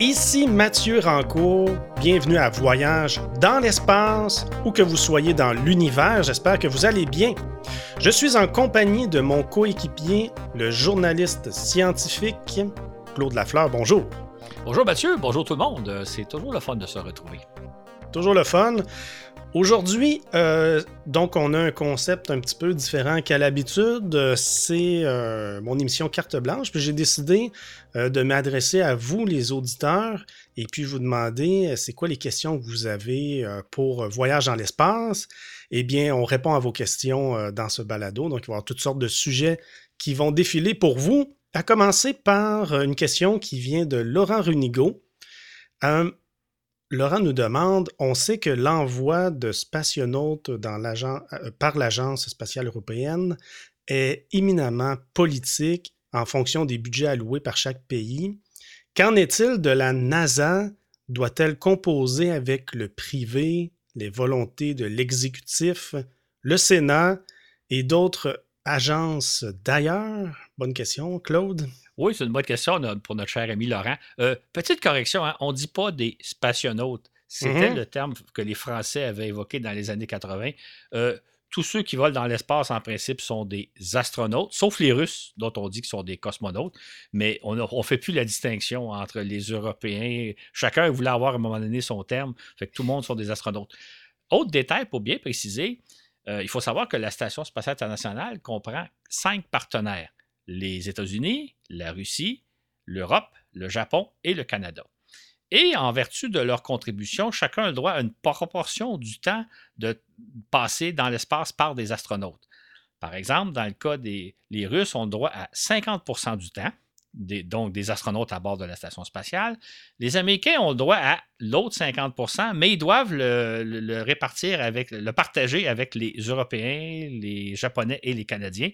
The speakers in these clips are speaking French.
Ici Mathieu Rancourt, bienvenue à Voyage dans l'espace, ou que vous soyez dans l'univers, j'espère que vous allez bien. Je suis en compagnie de mon coéquipier, le journaliste scientifique Claude Lafleur. Bonjour. Bonjour Mathieu, bonjour tout le monde. C'est toujours le fun de se retrouver. Toujours le fun. Aujourd'hui, euh, donc, on a un concept un petit peu différent qu'à l'habitude. C'est euh, mon émission Carte Blanche. Puis j'ai décidé euh, de m'adresser à vous, les auditeurs, et puis vous demander c'est quoi les questions que vous avez pour Voyage dans l'espace? Eh bien, on répond à vos questions dans ce balado. Donc, il va y avoir toutes sortes de sujets qui vont défiler pour vous. À commencer par une question qui vient de Laurent Runigo. Laurent nous demande, on sait que l'envoi de spationautes euh, par l'Agence spatiale européenne est éminemment politique en fonction des budgets alloués par chaque pays. Qu'en est-il de la NASA? Doit-elle composer avec le privé, les volontés de l'exécutif, le Sénat et d'autres agences d'ailleurs? Bonne question, Claude. Oui, c'est une bonne question pour notre cher ami Laurent. Euh, petite correction, hein, on ne dit pas des spationautes. C'était mm-hmm. le terme que les Français avaient évoqué dans les années 80. Euh, tous ceux qui volent dans l'espace, en principe, sont des astronautes, sauf les Russes, dont on dit qu'ils sont des cosmonautes. Mais on ne fait plus la distinction entre les Européens. Chacun voulait avoir à un moment donné son terme. Fait que tout le monde sont des astronautes. Autre détail pour bien préciser, euh, il faut savoir que la Station spatiale internationale comprend cinq partenaires les États-Unis, la Russie, l'Europe, le Japon et le Canada. Et en vertu de leur contribution, chacun a le droit à une proportion du temps de passer dans l'espace par des astronautes. Par exemple, dans le cas des les Russes, ont le droit à 50% du temps, donc des astronautes à bord de la station spatiale. Les Américains ont le droit à l'autre 50% mais ils doivent le, répartir avec, le partager avec les Européens, les Japonais et les Canadiens.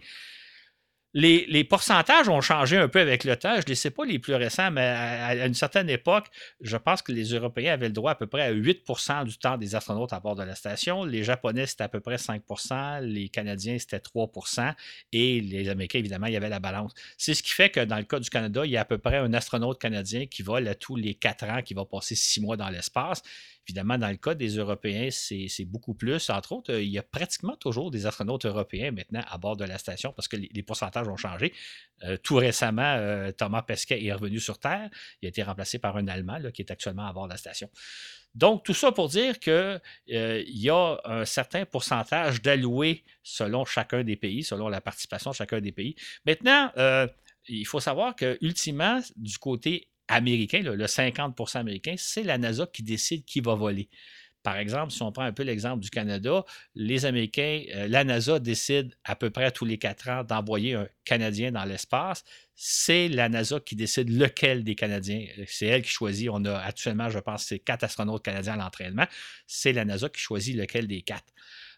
Les, pourcentages ont changé un peu avec le temps. Je ne sais pas les plus récents, mais à, une certaine époque, je pense que les Européens avaient le droit à peu près à 8% du temps des astronautes à bord de la station. Les Japonais, c'était à peu près 5% les Canadiens, c'était 3% et les Américains, évidemment, il y avait la balance. C'est ce qui fait que dans le cas du Canada, il y a à peu près un astronaute canadien qui vole tous les 4 ans, qui va passer 6 mois dans l'espace. Évidemment, dans le cas des Européens, c'est beaucoup plus. Entre autres, euh, il y a pratiquement toujours des astronautes européens maintenant à bord de la station parce que les, pourcentages ont changé. Euh, tout récemment, euh, Thomas Pesquet est revenu sur Terre. Il a été remplacé par un Allemand qui est actuellement à bord de la station. Donc, tout ça pour dire qu'il y a un certain pourcentage d'alloués selon chacun des pays, selon la participation de chacun des pays. Maintenant, il faut savoir que, ultimement, du côté américain, le 50% américain, c'est la NASA qui décide qui va voler. Par exemple, si on prend un peu l'exemple du Canada, les Américains, euh, la NASA décide à peu près tous les quatre ans d'envoyer un Canadien dans l'espace. C'est la NASA qui décide lequel des Canadiens. C'est elle qui choisit. On a actuellement, je pense, c'est quatre astronautes canadiens à l'entraînement. C'est la NASA qui choisit lequel des quatre.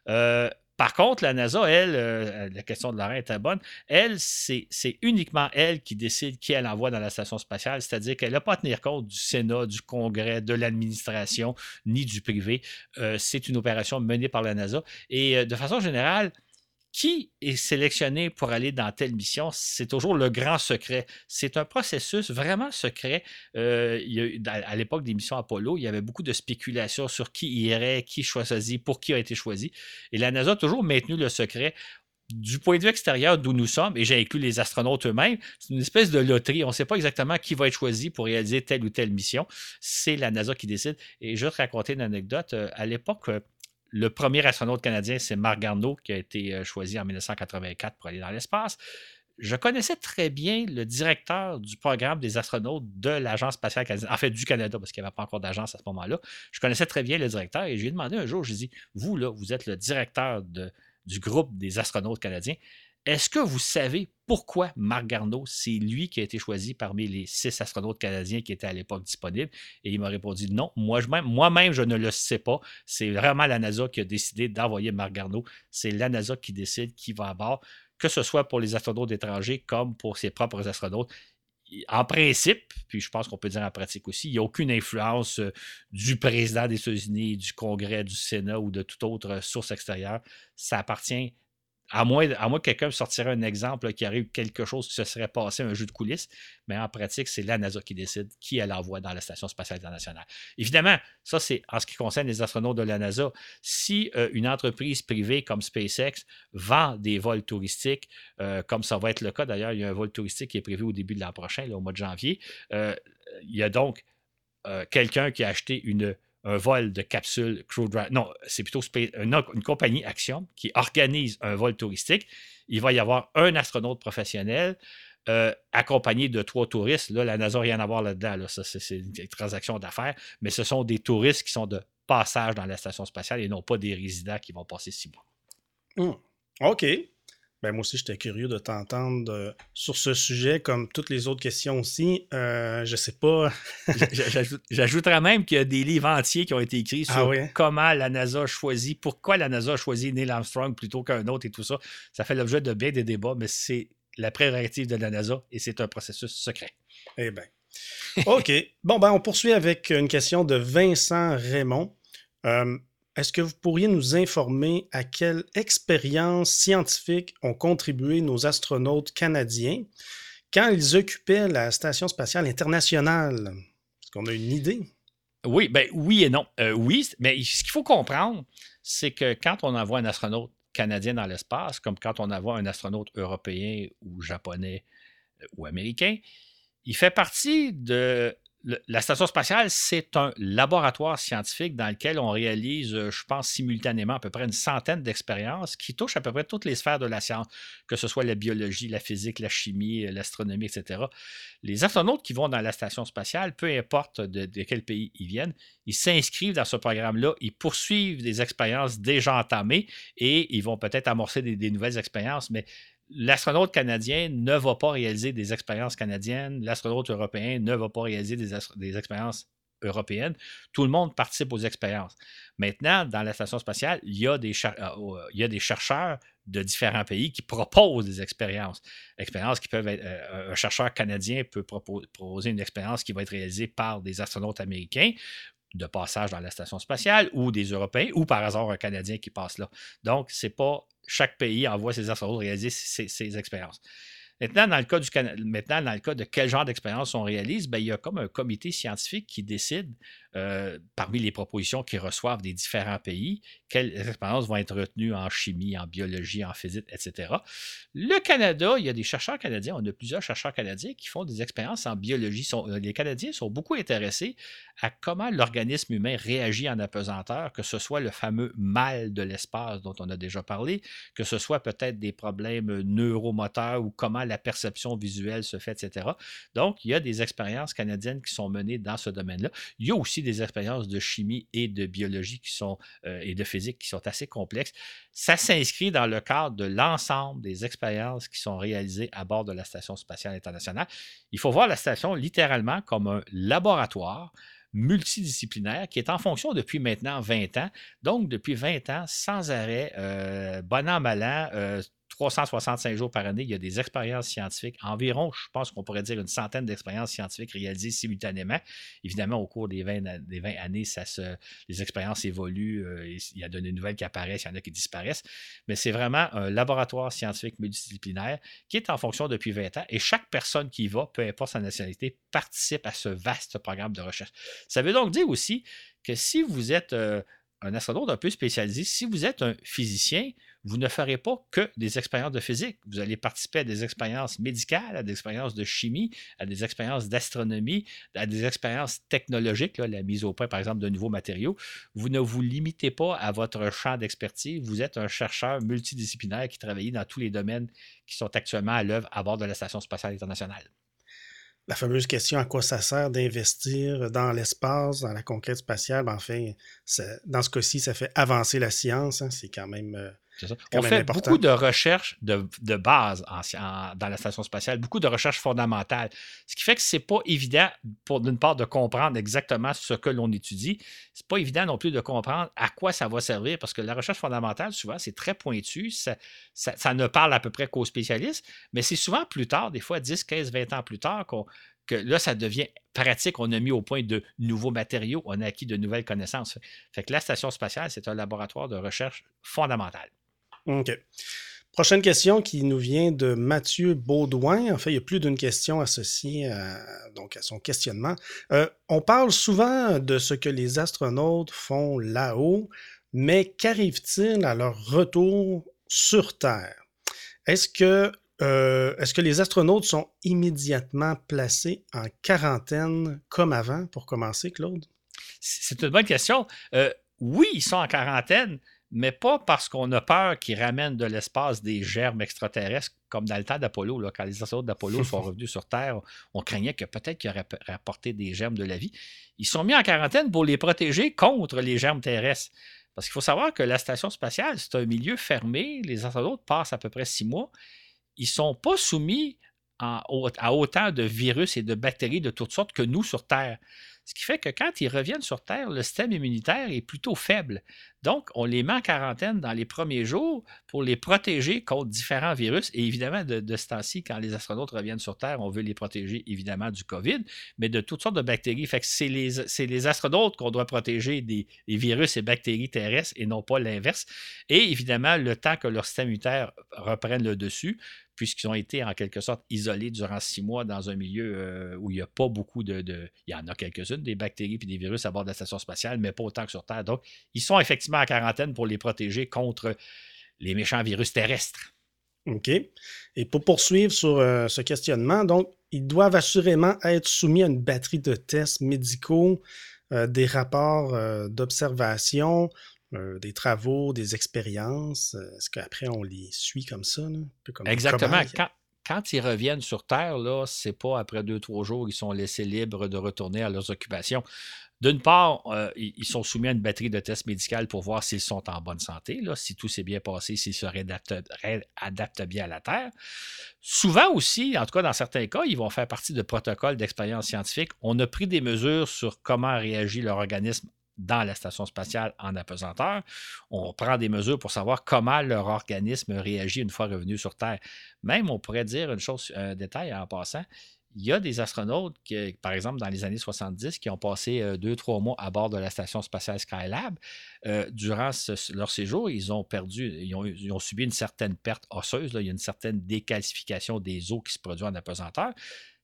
Euh, par contre, la NASA, elle, euh, la question de Laurent était bonne, elle, c'est uniquement elle qui décide qui elle envoie dans la station spatiale, c'est-à-dire qu'elle n'a pas à tenir compte du Sénat, du Congrès, de l'administration, ni du privé. Euh, c'est une opération menée par la NASA. Et euh, de façon générale, qui est sélectionné pour aller dans telle mission, c'est toujours le grand secret. C'est un processus vraiment secret. Euh, à l'époque des missions Apollo, il y avait beaucoup de spéculations sur qui irait, qui choisit, pour qui a été choisi. Et la NASA a toujours maintenu le secret du point de vue extérieur d'où nous sommes, et j'ai inclus les astronautes eux-mêmes, c'est une espèce de loterie. On ne sait pas exactement qui va être choisi pour réaliser telle ou telle mission. C'est la NASA qui décide. Et je vais te raconter une anecdote. Euh, à l'époque, euh, le premier astronaute canadien, c'est Marc Garneau, qui a été euh, choisi en 1984 pour aller dans l'espace. Je connaissais très bien le directeur du programme des astronautes de l'Agence spatiale canadienne, en fait du Canada, parce qu'il n'y avait pas encore d'agence à ce moment-là. Je connaissais très bien le directeur et je lui ai demandé un jour, je lui ai dit, vous, là, vous êtes le directeur du groupe des astronautes canadiens. Est-ce que vous savez pourquoi Marc Garneau, c'est lui qui a été choisi parmi les six astronautes canadiens qui étaient à l'époque disponibles? Et il m'a répondu non, moi-même, je ne le sais pas. C'est vraiment la NASA qui a décidé d'envoyer Marc Garneau. C'est la NASA qui décide qui va à bord, que ce soit pour les astronautes étrangers comme pour ses propres astronautes en principe, puis je pense qu'on peut dire en pratique aussi, il n'y a aucune influence euh, du président des États-Unis, du Congrès, du Sénat ou de toute autre source extérieure. Ça appartient à moins, que quelqu'un sortirait un exemple qui arrive quelque chose qui se serait passé, un jeu de coulisses, mais en pratique, c'est la NASA qui décide qui elle envoie dans la Station spatiale internationale. Évidemment, ça, c'est en ce qui concerne les astronautes de la NASA. Si euh, une entreprise privée comme SpaceX vend des vols touristiques, euh, comme ça va être le cas d'ailleurs, il y a un vol touristique qui est prévu au début de l'an prochain, au mois de janvier, euh, il y a donc quelqu'un qui a acheté une un vol de capsule Crew Dragon. Non, c'est plutôt une, compagnie Axiom qui organise un vol touristique. Il va y avoir un astronaute professionnel euh, accompagné de trois touristes. Là, la NASA n'a rien à voir là-dedans. C'est une transaction d'affaires, mais ce sont des touristes qui sont de passage dans la station spatiale et non pas des résidents qui vont passer six mois. Hmm. OK. Ben, moi aussi, j'étais curieux de t'entendre euh, sur ce sujet, comme toutes les autres questions aussi. Euh, je sais pas. J'ajouterais même qu'il y a des livres entiers qui ont été écrits ah sur comment la NASA a choisi, pourquoi la NASA a choisi Neil Armstrong plutôt qu'un autre et tout ça. Ça fait l'objet de bien des débats, mais c'est la prérogative de la NASA et c'est un processus secret. Eh bien. OK. bon, ben, on poursuit avec une question de Vincent Raymond. Euh, est-ce que vous pourriez nous informer à quelle expérience scientifique ont contribué nos astronautes canadiens quand ils occupaient la Station spatiale internationale? Est-ce qu'on a une idée? Oui, ben oui et non. Euh, oui, mais ce qu'il faut comprendre, c'est que quand on envoie un astronaute canadien dans l'espace, comme quand on envoie un astronaute européen ou japonais ou américain, il fait partie de la station spatiale, c'est un laboratoire scientifique dans lequel on réalise, euh, je pense, simultanément à peu près une centaine d'expériences qui touchent à peu près toutes les sphères de la science, que ce soit la biologie, la physique, la chimie, euh, l'astronomie, etc. Les astronautes qui vont dans la station spatiale, peu importe de, quel pays ils viennent, ils s'inscrivent dans ce programme-là, ils poursuivent des expériences déjà entamées et ils vont peut-être amorcer des nouvelles expériences, mais l'astronaute canadien ne va pas réaliser des expériences canadiennes, l'astronaute européen ne va pas réaliser des, expériences européennes. Tout le monde participe aux expériences. Maintenant, dans la station spatiale, il y a des, euh, des chercheurs de différents pays qui proposent des expériences. Expériences qui peuvent être. Euh, un chercheur canadien peut proposer une expérience qui va être réalisée par des astronautes américains de passage dans la station spatiale ou des Européens ou par hasard un Canadien qui passe là. Donc, c'est pas chaque pays envoie ses astronautes réaliser ses, expériences. Maintenant, dans le cas maintenant, dans le cas de quel genre d'expérience on réalise, ben, il y a comme un comité scientifique qui décide euh, parmi les propositions qu'ils reçoivent des différents pays, quelles expériences vont être retenues en chimie, en biologie, en physique, etc. Le Canada, il y a des chercheurs canadiens, on a plusieurs chercheurs canadiens qui font des expériences en biologie. Euh, les Canadiens sont beaucoup intéressés à comment l'organisme humain réagit en apesanteur, que ce soit le fameux mal de l'espace dont on a déjà parlé, que ce soit peut-être des problèmes neuromoteurs ou comment la perception visuelle se fait, etc. Donc, il y a des expériences canadiennes qui sont menées dans ce domaine-là. Il y a aussi des expériences de chimie et de biologie qui sont, euh, et de physique qui sont assez complexes. Ça s'inscrit dans le cadre de l'ensemble des expériences qui sont réalisées à bord de la Station spatiale internationale. Il faut voir la station littéralement comme un laboratoire multidisciplinaire qui est en fonction depuis maintenant 20 ans. Donc, depuis 20 ans, sans arrêt, euh, bon an, mal an, euh, 365 jours par année, il y a des expériences scientifiques, environ, je pense qu'on pourrait dire une centaine d'expériences scientifiques réalisées simultanément. Évidemment, au cours des 20, des 20 années, les expériences évoluent, euh, il y a de nouvelles qui apparaissent, il y en a qui disparaissent, mais c'est vraiment un laboratoire scientifique multidisciplinaire qui est en fonction depuis 20 ans et chaque personne qui y va, peu importe sa nationalité, participe à ce vaste programme de recherche. Ça veut donc dire aussi que si vous êtes euh, un astronaute un peu spécialisé, si vous êtes un physicien, vous ne ferez pas que des expériences de physique. Vous allez participer à des expériences médicales, à des expériences de chimie, à des expériences d'astronomie, à des expériences technologiques, la mise au point, par exemple, de nouveaux matériaux. Vous ne vous limitez pas à votre champ d'expertise. Vous êtes un chercheur multidisciplinaire qui travaille dans tous les domaines qui sont actuellement à l'œuvre à bord de la Station spatiale internationale la fameuse question à quoi ça sert d'investir dans l'espace, dans la conquête spatiale, enfin, dans ce cas-ci, ça fait avancer la science. Hein. c'est quand même on fait beaucoup de recherches de, base dans la station spatiale, beaucoup de recherches fondamentales. Ce qui fait que c'est pas évident, pour d'une part, de comprendre exactement ce que l'on étudie. C'est pas évident non plus de comprendre à quoi ça va servir, parce que la recherche fondamentale, souvent, c'est très pointu. Ça, ça, ne parle à peu près qu'aux spécialistes, mais c'est souvent plus tard, des fois 10, 15, 20 ans plus tard, que là, ça devient pratique. On a mis au point de nouveaux matériaux, on a acquis de nouvelles connaissances. Fait que la station spatiale, c'est un laboratoire de recherche fondamentale. OK. Prochaine question qui nous vient de Mathieu Baudouin. En fait, il y a plus d'une question associée à, donc à son questionnement. Euh, on parle souvent de ce que les astronautes font là-haut, mais qu'arrive-t-il à leur retour sur Terre? Est-ce que, euh, que les astronautes sont immédiatement placés en quarantaine comme avant, pour commencer, Claude? C'est une bonne question. Euh, oui, ils sont en quarantaine, mais pas parce qu'on a peur qu'ils ramènent de l'espace des germes extraterrestres, comme dans le temps d'Apollo. Quand les astronautes d'Apollo sont revenus sur Terre, on craignait que peut-être qu'ils auraient rapporté des germes de la vie. Ils sont mis en quarantaine pour les protéger contre les germes terrestres. Parce qu'il faut savoir que la station spatiale, c'est un milieu fermé. Les astronautes passent à peu près six mois. Ils ne sont pas soumis à autant de virus et de bactéries de toutes sortes que nous sur Terre. Ce qui fait que quand ils reviennent sur Terre, le système immunitaire est plutôt faible. Donc, on les met en quarantaine dans les premiers jours pour les protéger contre différents virus. Et évidemment, de, ce temps-ci, quand les astronautes reviennent sur Terre, on veut les protéger évidemment du COVID, mais de toutes sortes de bactéries. Fait c'est les, astronautes qu'on doit protéger des, des, virus et bactéries terrestres et non pas l'inverse. Et évidemment, le temps que leur système immunitaire reprenne le dessus, puisqu'ils ont été en quelque sorte isolés durant six mois dans un milieu euh, où il n'y a pas beaucoup de, Il y en a quelques-unes, des bactéries et des virus à bord de la station spatiale, mais pas autant que sur Terre. Donc, ils sont effectivement en quarantaine pour les protéger contre les méchants virus terrestres. OK. Et pour poursuivre sur euh, ce questionnement, donc, ils doivent assurément être soumis à une batterie de tests médicaux, euh, des rapports d'observation, euh, des travaux, des expériences? Euh, est-ce qu'après, on les suit comme ça? Exactement. Quand, ils reviennent sur Terre, là, c'est pas après deux, trois jours, ils sont laissés libres de retourner à leurs occupations. D'une part, euh, ils sont soumis à une batterie de tests médicaux pour voir s'ils sont en bonne santé, là, si tout s'est bien passé, s'ils se réadaptent, bien à la Terre. Souvent aussi, en tout cas dans certains cas, ils vont faire partie de protocoles d'expérience scientifique. On a pris des mesures sur comment réagit leur organisme dans la station spatiale en apesanteur. On prend des mesures pour savoir comment leur organisme réagit une fois revenu sur Terre. Même, on pourrait dire une chose, un détail en passant. Il y a des astronautes, par exemple, dans les années 70, qui ont passé euh, deux, trois mois à bord de la station spatiale Skylab. Euh, durant leur séjour, ils ont perdu, ils ont, subi une certaine perte osseuse. il y a une certaine décalcification des os qui se produit en apesanteur.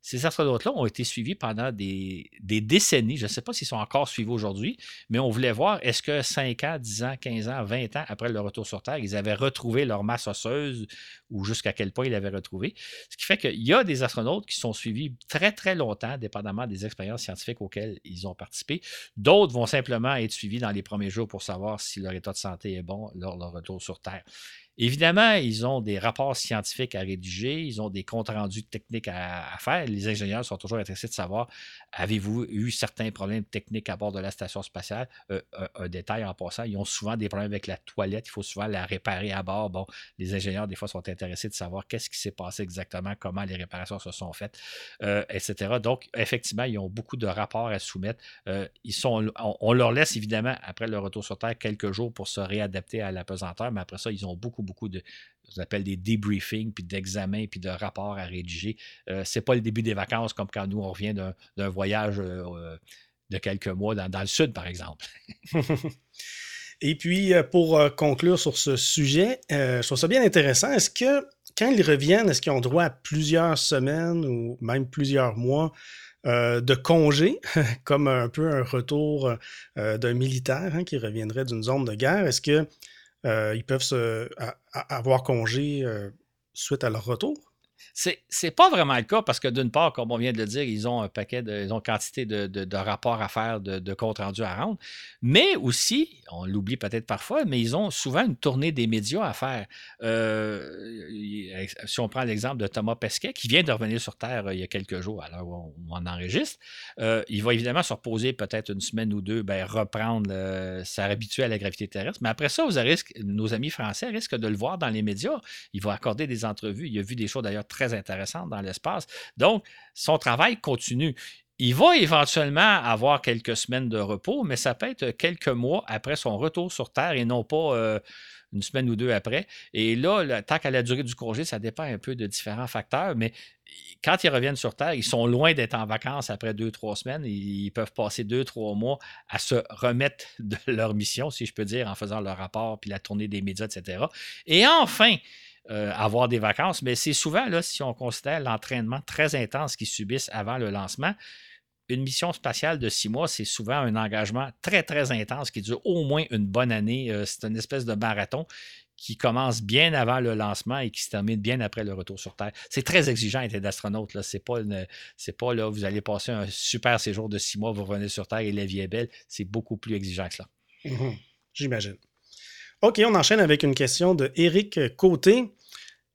Ces astronautes-là ont été suivis pendant des, décennies. Je ne sais pas s'ils sont encore suivis aujourd'hui, mais on voulait voir est-ce que 5 ans, 10 ans, 15 ans, 20 ans après leur retour sur Terre, ils avaient retrouvé leur masse osseuse ou jusqu'à quel point ils l'avaient retrouvé. Ce qui fait qu'il y a des astronautes qui sont suivis très, très longtemps, dépendamment des expériences scientifiques auxquelles ils ont participé. D'autres vont simplement être suivis dans les premiers jours pour savoir si leur état de santé est bon lors de leur retour sur Terre. Évidemment, ils ont des rapports scientifiques à rédiger, ils ont des comptes rendus techniques à, faire. Les ingénieurs sont toujours intéressés de savoir avez-vous eu certains problèmes techniques à bord de la station spatiale? Euh, un, détail en passant, ils ont souvent des problèmes avec la toilette, il faut souvent la réparer à bord. Bon, les ingénieurs, des fois, sont intéressés de savoir qu'est-ce qui s'est passé exactement, comment les réparations se sont faites, euh, etc. Donc, effectivement, ils ont beaucoup de rapports à soumettre. Euh, ils sont, on, leur laisse évidemment, après le retour sur Terre, quelques jours pour se réadapter à la pesanteur, mais après ça, ils ont beaucoup beaucoup, de, ce appelle des debriefings, puis d'examens, puis de rapports à rédiger. Euh, c'est pas le début des vacances comme quand nous, on revient d'un voyage euh, euh, de quelques mois dans, le sud, par exemple. Et puis, pour conclure sur ce sujet, je trouve ça bien intéressant. Est-ce que, quand ils reviennent, est-ce qu'ils ont droit à plusieurs semaines ou même plusieurs mois de congés, comme un peu un retour d'un militaire hein, qui reviendrait d'une zone de guerre? Est-ce que euh, ils peuvent se, avoir congé euh, suite à leur retour. C'est, c'est pas vraiment le cas parce que d'une part, comme on vient de le dire, ils ont un paquet de, ils ont quantité de, rapports à faire, de, comptes rendus à rendre. Mais aussi, on l'oublie peut-être parfois, mais ils ont souvent une tournée des médias à faire. Euh, si on prend l'exemple de Thomas Pesquet, qui vient de revenir sur Terre euh, il y a quelques jours, alors on, on enregistre, euh, il va évidemment se reposer peut-être une semaine ou deux, ben, reprendre, s'habituer à la gravité terrestre. Mais après ça, vous nos amis français risquent de le voir dans les médias. Il va accorder des entrevues. Il a vu des choses d'ailleurs très intéressante dans l'espace. Donc, son travail continue. Il va éventuellement avoir quelques semaines de repos, mais ça peut être quelques mois après son retour sur Terre et non pas euh, une semaine ou deux après. Et là, tant qu'à la durée du congé, ça dépend un peu de différents facteurs, mais quand ils reviennent sur Terre, ils sont loin d'être en vacances après deux, trois semaines. Ils peuvent passer deux, trois mois à se remettre de leur mission, si je peux dire, en faisant leur rapport, puis la tournée des médias, etc. Et enfin, avoir des vacances, mais c'est souvent, si on considère l'entraînement très intense qu'ils subissent avant le lancement, une mission spatiale de six mois, c'est souvent un engagement très, très intense qui dure au moins une bonne année. c'est une espèce de marathon qui commence bien avant le lancement et qui se termine bien après le retour sur Terre. C'est très exigeant d'être astronaute. Ce n'est pas, là, vous allez passer un super séjour de six mois, vous revenez sur Terre et la vie est belle. C'est beaucoup plus exigeant que ça. Mhm. J'imagine. OK, on enchaîne avec une question de Éric Côté.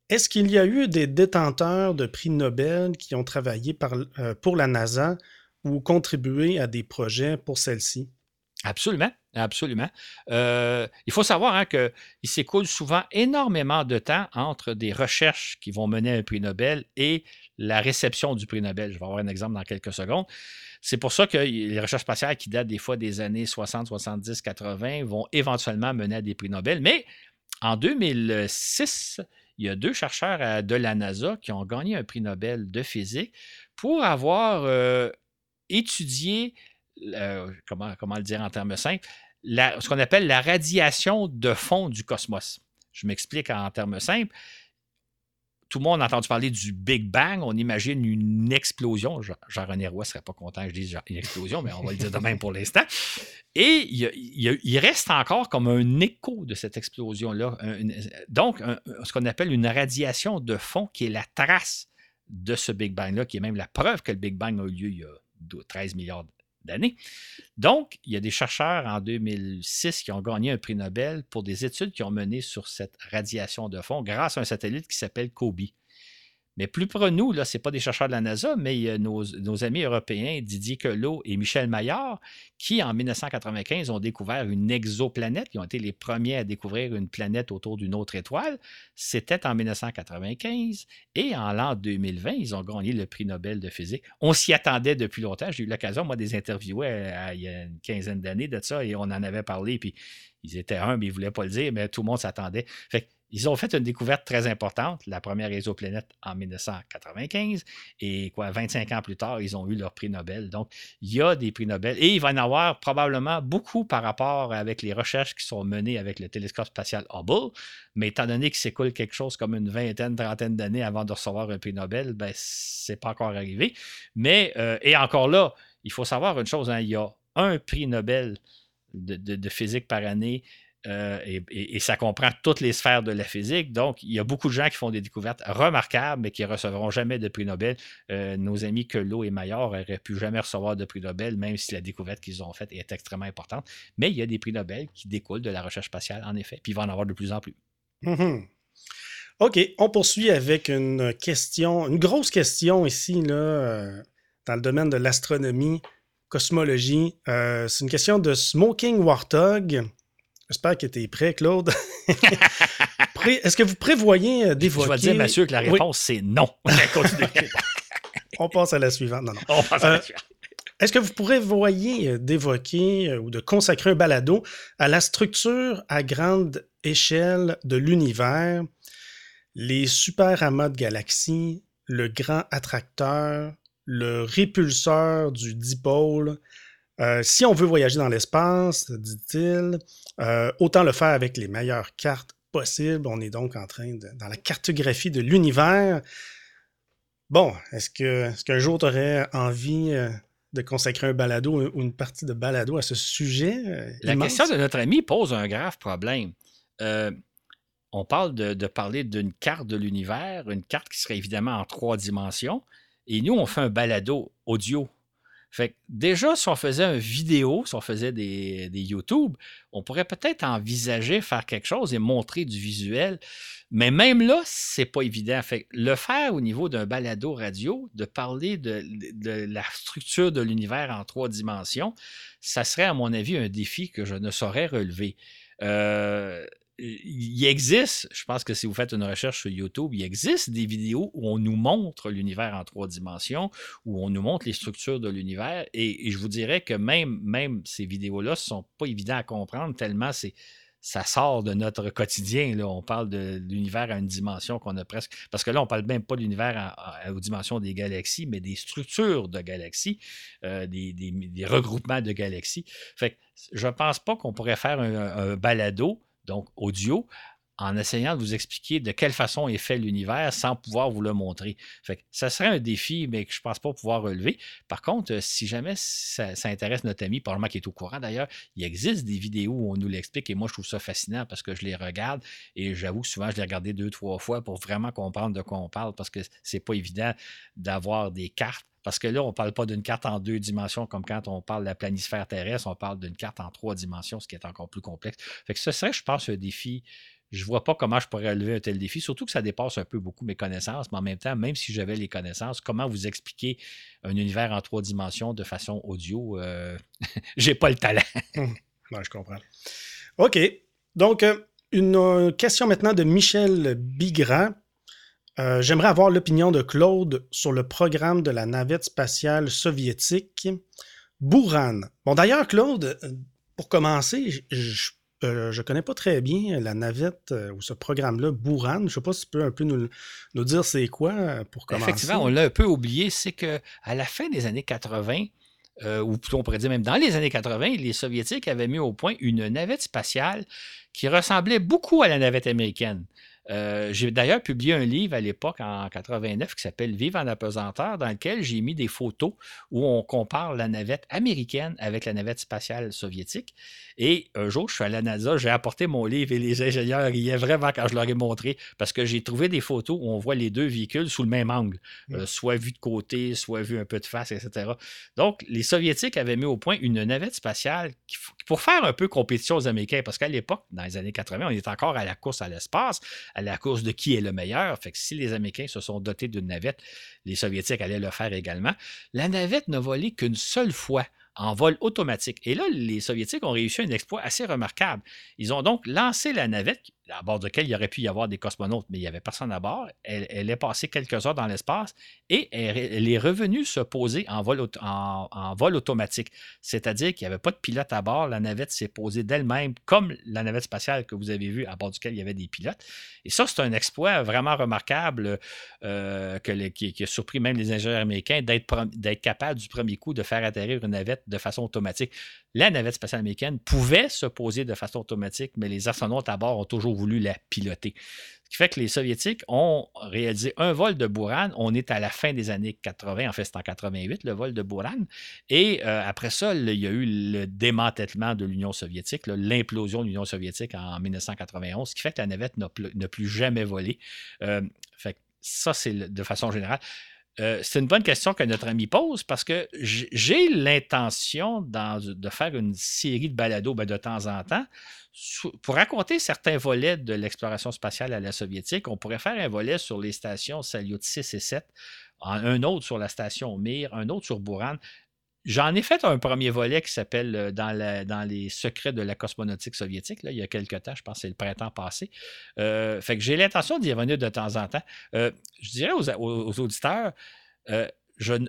Est-ce qu'il y a eu des détenteurs de prix Nobel qui ont travaillé euh, pour la NASA ou contribué à des projets pour celle-ci? Absolument, absolument. Euh, il faut savoir hein, qu'il s'écoule souvent énormément de temps entre des recherches qui vont mener à un prix Nobel et la réception du prix Nobel. Je vais avoir un exemple dans quelques secondes. C'est pour ça que les recherches spatiales qui datent des fois des années 60, 70, 80 vont éventuellement mener à des prix Nobel. Mais en 2006, il y a deux chercheurs de la NASA qui ont gagné un prix Nobel de physique pour avoir euh, étudié comment, comment le dire en termes simples, ce qu'on appelle la radiation de fond du cosmos. Je m'explique en termes simples. Tout le monde a entendu parler du Big Bang. On imagine une explosion. Jean-René Roy ne serait pas content que je dise une explosion, mais on va le dire de même pour l'instant. Et il, reste encore comme un écho de cette explosion-là. Donc, ce qu'on appelle une radiation de fond qui est la trace de ce Big Bang-là, qui est même la preuve que le Big Bang a eu lieu il y a 13 milliards d'années. Donc, il y a des chercheurs en 2006 qui ont gagné un prix Nobel pour des études qui ont mené sur cette radiation de fond grâce à un satellite qui s'appelle COBE. Mais plus pour nous, là, ce pas des chercheurs de la NASA, mais a nos, amis européens Didier Queloz et Michel Maillard qui, en 1995, ont découvert une exoplanète. Ils ont été les premiers à découvrir une planète autour d'une autre étoile. C'était en 1995. Et en l'an 2020, ils ont gagné le prix Nobel de physique. On s'y attendait depuis longtemps. J'ai eu l'occasion, moi, des interviewer euh, il y a une quinzaine d'années de ça et on en avait parlé. Puis ils étaient un, mais ils ne voulaient pas le dire, mais tout le monde s'attendait. Fait ils ont fait une découverte très importante, la première exoplanète en 1995, et quoi, 25 ans plus tard, ils ont eu leur prix Nobel. Donc, il y a des prix Nobel, et il va y en avoir probablement beaucoup par rapport avec les recherches qui sont menées avec le télescope spatial Hubble, mais étant donné qu'il s'écoule quelque chose comme une vingtaine, trentaine d'années avant de recevoir un prix Nobel, ben, c'est pas encore arrivé. Mais, euh, et encore là, il faut savoir une chose, hein, il y a un prix Nobel de physique par année euh, et, ça comprend toutes les sphères de la physique. Donc, il y a beaucoup de gens qui font des découvertes remarquables, mais qui ne recevront jamais de prix Nobel. Euh, nos amis Queloz et Maillard n'auraient pu jamais recevoir de prix Nobel, même si la découverte qu'ils ont faite est extrêmement importante. Mais il y a des prix Nobel qui découlent de la recherche spatiale, en effet. Puis il va en avoir de plus en plus. Mm-hmm. OK, on poursuit avec une question, une grosse question ici, là, euh, dans le domaine de l'astronomie, cosmologie. c'est une question de Smoking Warthog. J'espère que tu es prêt, Claude. Est-ce que vous prévoyez d'évoquer... Je vais dire, monsieur, que la réponse, c'est non. On passe à la suivante. Non, non. On passe à la euh, suivante. Est-ce que vous prévoyez euh, d'évoquer euh, ou de consacrer un balado à la structure à grande échelle de l'univers, les super amas de galaxies, le grand attracteur, le répulseur du dipôle, euh, si on veut voyager dans l'espace, dit-il, euh, autant le faire avec les meilleures cartes possibles. On est donc en train de, dans la cartographie de l'univers. Bon, est-ce que qu'un jour tu aurais envie euh, de consacrer un balado ou une partie de balado à ce sujet? La question de notre ami pose un grave problème. on parle de, de parler d'une carte de l'univers, une carte qui serait évidemment en trois dimensions, et nous, on fait un balado audio fait déjà, si on faisait une vidéo, si on faisait des, YouTube, on pourrait peut-être envisager faire quelque chose et montrer du visuel. Mais même là, c'est pas évident. Fait le faire au niveau d'un balado radio, de parler de, la structure de l'univers en trois dimensions, ça serait, à mon avis, un défi que je ne saurais relever. Euh, il existe, je pense que si vous faites une recherche sur YouTube, il existe des vidéos où on nous montre l'univers en trois dimensions, où on nous montre les structures de l'univers. Et, je vous dirais que même, même ces vidéos-là ne sont pas évidentes à comprendre tellement c'est ça sort de notre quotidien. Là. On parle de l'univers à une dimension qu'on a presque. Parce que là, on ne parle même pas de l'univers aux dimensions des galaxies, mais des structures de galaxies, euh, des, regroupements de galaxies. Fait que je ne pense pas qu'on pourrait faire un balado donc audio, en essayant de vous expliquer de quelle façon est fait l'univers sans pouvoir vous le montrer. Fait ça serait un défi, mais que je ne pense pas pouvoir relever. Par contre, euh, si jamais ça, intéresse notre ami, probablement qui est au courant d'ailleurs, il existe des vidéos où on nous l'explique et moi je trouve ça fascinant parce que je les regarde et j'avoue que souvent je les regardé deux, trois fois pour vraiment comprendre de quoi on parle parce que c'est pas évident d'avoir des cartes parce que là, on ne parle pas d'une carte en deux dimensions comme quand on parle de la planisphère terrestre, on parle d'une carte en trois dimensions, ce qui est encore plus complexe. Fait que ce serait, je pense, un défi je ne vois pas comment je pourrais relever un tel défi, surtout que ça dépasse un peu beaucoup mes connaissances, mais en même temps, même si j'avais les connaissances, comment vous expliquer un univers en trois dimensions de façon audio? Euh, j'ai pas le talent. Hum. je comprends. OK. Donc, euh, une question maintenant de Michel Bigrat. Euh, j'aimerais avoir l'opinion de Claude sur le programme de la navette spatiale soviétique Buran. Bon, d'ailleurs, Claude, pour commencer, je euh, je ne connais pas très bien la navette euh, ou ce programme-là, Buran. Je ne sais pas si tu peux un peu nous, dire c'est quoi euh, pour commencer. Effectivement, on l'a un peu oublié, c'est qu'à la fin des années 80, ou plutôt on pourrait dire même dans les années 80, les Soviétiques avaient mis au point une navette spatiale qui ressemblait beaucoup à la navette américaine. Euh, j'ai d'ailleurs publié un livre à l'époque, en 89, qui s'appelle Vive en apesanteur, dans lequel j'ai mis des photos où on compare la navette américaine avec la navette spatiale soviétique. Et un jour, je suis à la NASA, j'ai apporté mon livre et les ingénieurs riaient vraiment quand je leur ai montré, parce que j'ai trouvé des photos où on voit les deux véhicules sous le même angle, euh, soit vu de côté, soit vu un peu de face, etc. Donc, les Soviétiques avaient mis au point une navette spatiale pour faire un peu compétition aux Américains, parce qu'à l'époque, dans les années 80, on était encore à la course à l'espace à la course de qui est le meilleur. Fait si les Américains se sont dotés d'une navette, les Soviétiques allaient le faire également. La navette n'a volé qu'une seule fois en vol automatique. Et là, les Soviétiques ont réussi un exploit assez remarquable. Ils ont donc lancé la navette, à bord de laquelle il aurait pu y avoir des cosmonautes, mais il n'y avait personne à bord. Elle, est passée quelques heures dans l'espace et elle, est revenue se poser en vol, en, vol automatique. C'est-à-dire qu'il n'y avait pas de pilote à bord. La navette s'est posée d'elle-même, comme la navette spatiale que vous avez vue, à bord duquel il y avait des pilotes. Et ça, c'est un exploit vraiment remarquable euh, qui, qui, a surpris même les ingénieurs américains d'être capable du premier coup de faire atterrir une navette de façon automatique. La navette spatiale américaine pouvait se poser de façon automatique, mais les astronautes à bord ont toujours voulu la piloter. Ce qui fait que les Soviétiques ont réalisé un vol de Buran. On est à la fin des années 80, en fait, c'est en 88, le vol de Buran. Et euh, après ça, il y a eu le démantèlement de l'Union soviétique, l'implosion de l'Union soviétique en 1991, ce qui fait que la navette n'a plus jamais volé. Euh, ça, c'est de façon générale. Euh, c'est une bonne question que notre ami pose parce que j'ai l'intention de faire une série de balados ben, de temps en temps. Pour raconter certains volets de l'exploration spatiale à la soviétique, on pourrait faire un volet sur les stations Salyut 6 et 7, un autre sur la station Mir, un autre sur Buran. J'en ai fait un premier volet qui s'appelle euh, dans, les secrets de la cosmonautique soviétique, là, il y a quelques temps, je pense que c'est le printemps passé. Euh, fait que j'ai l'intention d'y revenir de temps en temps. Euh, je dirais aux, auditeurs,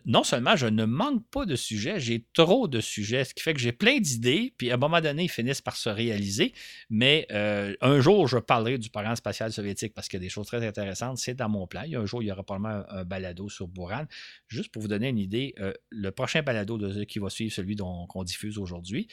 non seulement je ne manque pas de sujets, j'ai trop de sujets, ce qui fait que j'ai plein d'idées, puis à un moment donné, ils finissent par se réaliser. Mais euh, un jour, je parlerai du programme spatial soviétique parce qu'il y a des choses très intéressantes. C'est dans mon plan. Il un jour, il y aura probablement un, balado sur Buran. Juste pour vous donner une idée, euh, le prochain balado qui va suivre celui qu'on diffuse aujourd'hui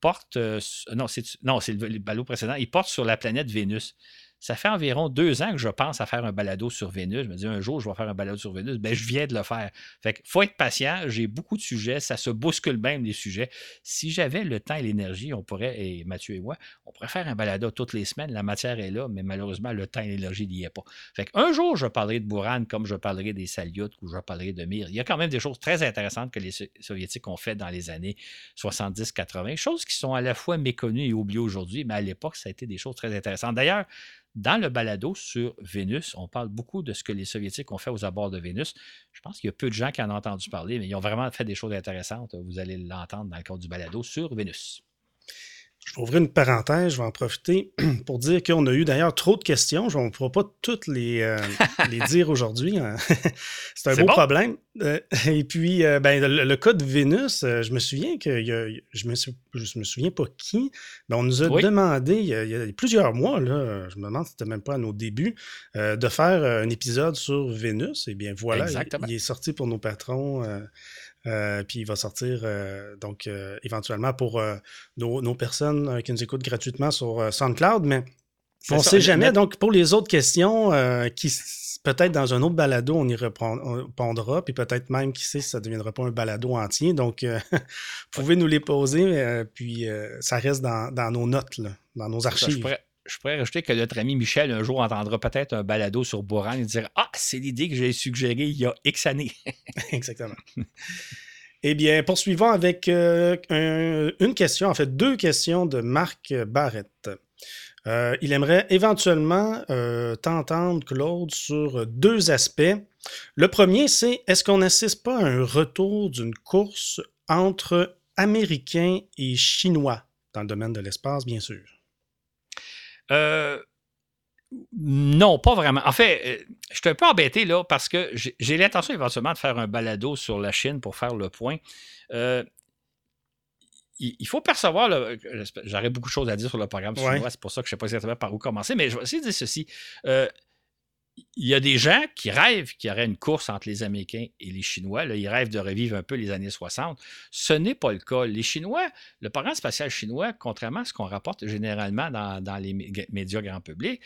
porte. Euh, le, précédent. Il porte sur la planète Vénus. Ça fait environ deux ans que je pense à faire un balado sur Vénus. Je me dis un jour, je vais faire un balado sur Vénus. Ben, je viens de le faire. Fait qu'il faut être patient. J'ai beaucoup de sujets. Ça se bouscule même des sujets. Si j'avais le temps et l'énergie, on pourrait, et Mathieu et moi, on pourrait faire un balado toutes les semaines. La matière est là, mais malheureusement, le temps et l'énergie n'y est pas. Fait qu'un jour, je parlerai de Buran comme je parlerai des Salyut ou je parlerai de Mir. Il y a quand même des choses très intéressantes que les Soviétiques ont fait dans les années 70-80, choses qui sont à la fois méconnues et oubliées aujourd'hui, mais à l'époque, ça a été des choses très intéressantes. D'ailleurs, dans le balado sur Vénus, on parle beaucoup de ce que les Soviétiques ont fait aux abords de Vénus. Je pense qu'il y a peu de gens qui en ont entendu parler, mais ils ont vraiment fait des choses intéressantes. Vous allez l'entendre dans le cadre du balado sur Vénus. Je vais ouvrir une parenthèse, je vais en profiter pour dire qu'on a eu d'ailleurs trop de questions. On ne pourra pas toutes les, euh, les dire aujourd'hui. Hein. C'est un beau problème. Euh, et puis, euh, ben, le, cas de Vénus, je me souviens que je me, je me souviens pas qui, mais on nous a demandé il y, a, plusieurs mois, là, je me demande si c'était même pas à nos débuts, de faire un épisode sur Vénus. Et bien voilà, il, est sorti pour nos patrons. Euh, puis il va sortir euh, donc euh, éventuellement pour nos, personnes qui nous écoutent gratuitement sur SoundCloud. Mais On ne sait jamais. Donc, pour les autres questions, euh, qui peut-être dans un autre balado, on y répondra, puis peut-être même, qui sait, ça ne deviendra pas un balado entier. Donc, euh, vous pouvez nous les poser, euh, puis ça reste dans, nos notes, dans nos archives. Je, pourrais, rajouter que notre ami Michel, un jour, entendra peut-être un balado sur Boran et dire Ah, c'est l'idée que j'ai suggérée il y a X années. Exactement. Eh bien, poursuivons avec une question, en fait deux questions de Marc Barrette. Euh, il aimerait éventuellement euh, t'entendre, Claude, sur deux aspects. Le premier, c'est est-ce qu'on n'assiste pas à un retour d'une course entre Américains et Chinois dans le domaine de l'espace, bien sûr? Euh, non, pas vraiment. En fait, je suis un peu embêté là parce que j'ai l'intention éventuellement de faire un balado sur la Chine pour faire le point il faut percevoir, j'aurais beaucoup de choses à dire sur le programme chinois, c'est pour ça que je ne sais pas exactement par où commencer, mais je vais essayer de dire ceci. Euh, il y a des gens qui rêvent qu'il y aurait une course entre les Américains et les Chinois. Là, ils rêvent de revivre un peu les années 60. Ce n'est pas le cas. Les Chinois, le programme spatial chinois, contrairement à ce qu'on rapporte généralement dans, les médias grand public,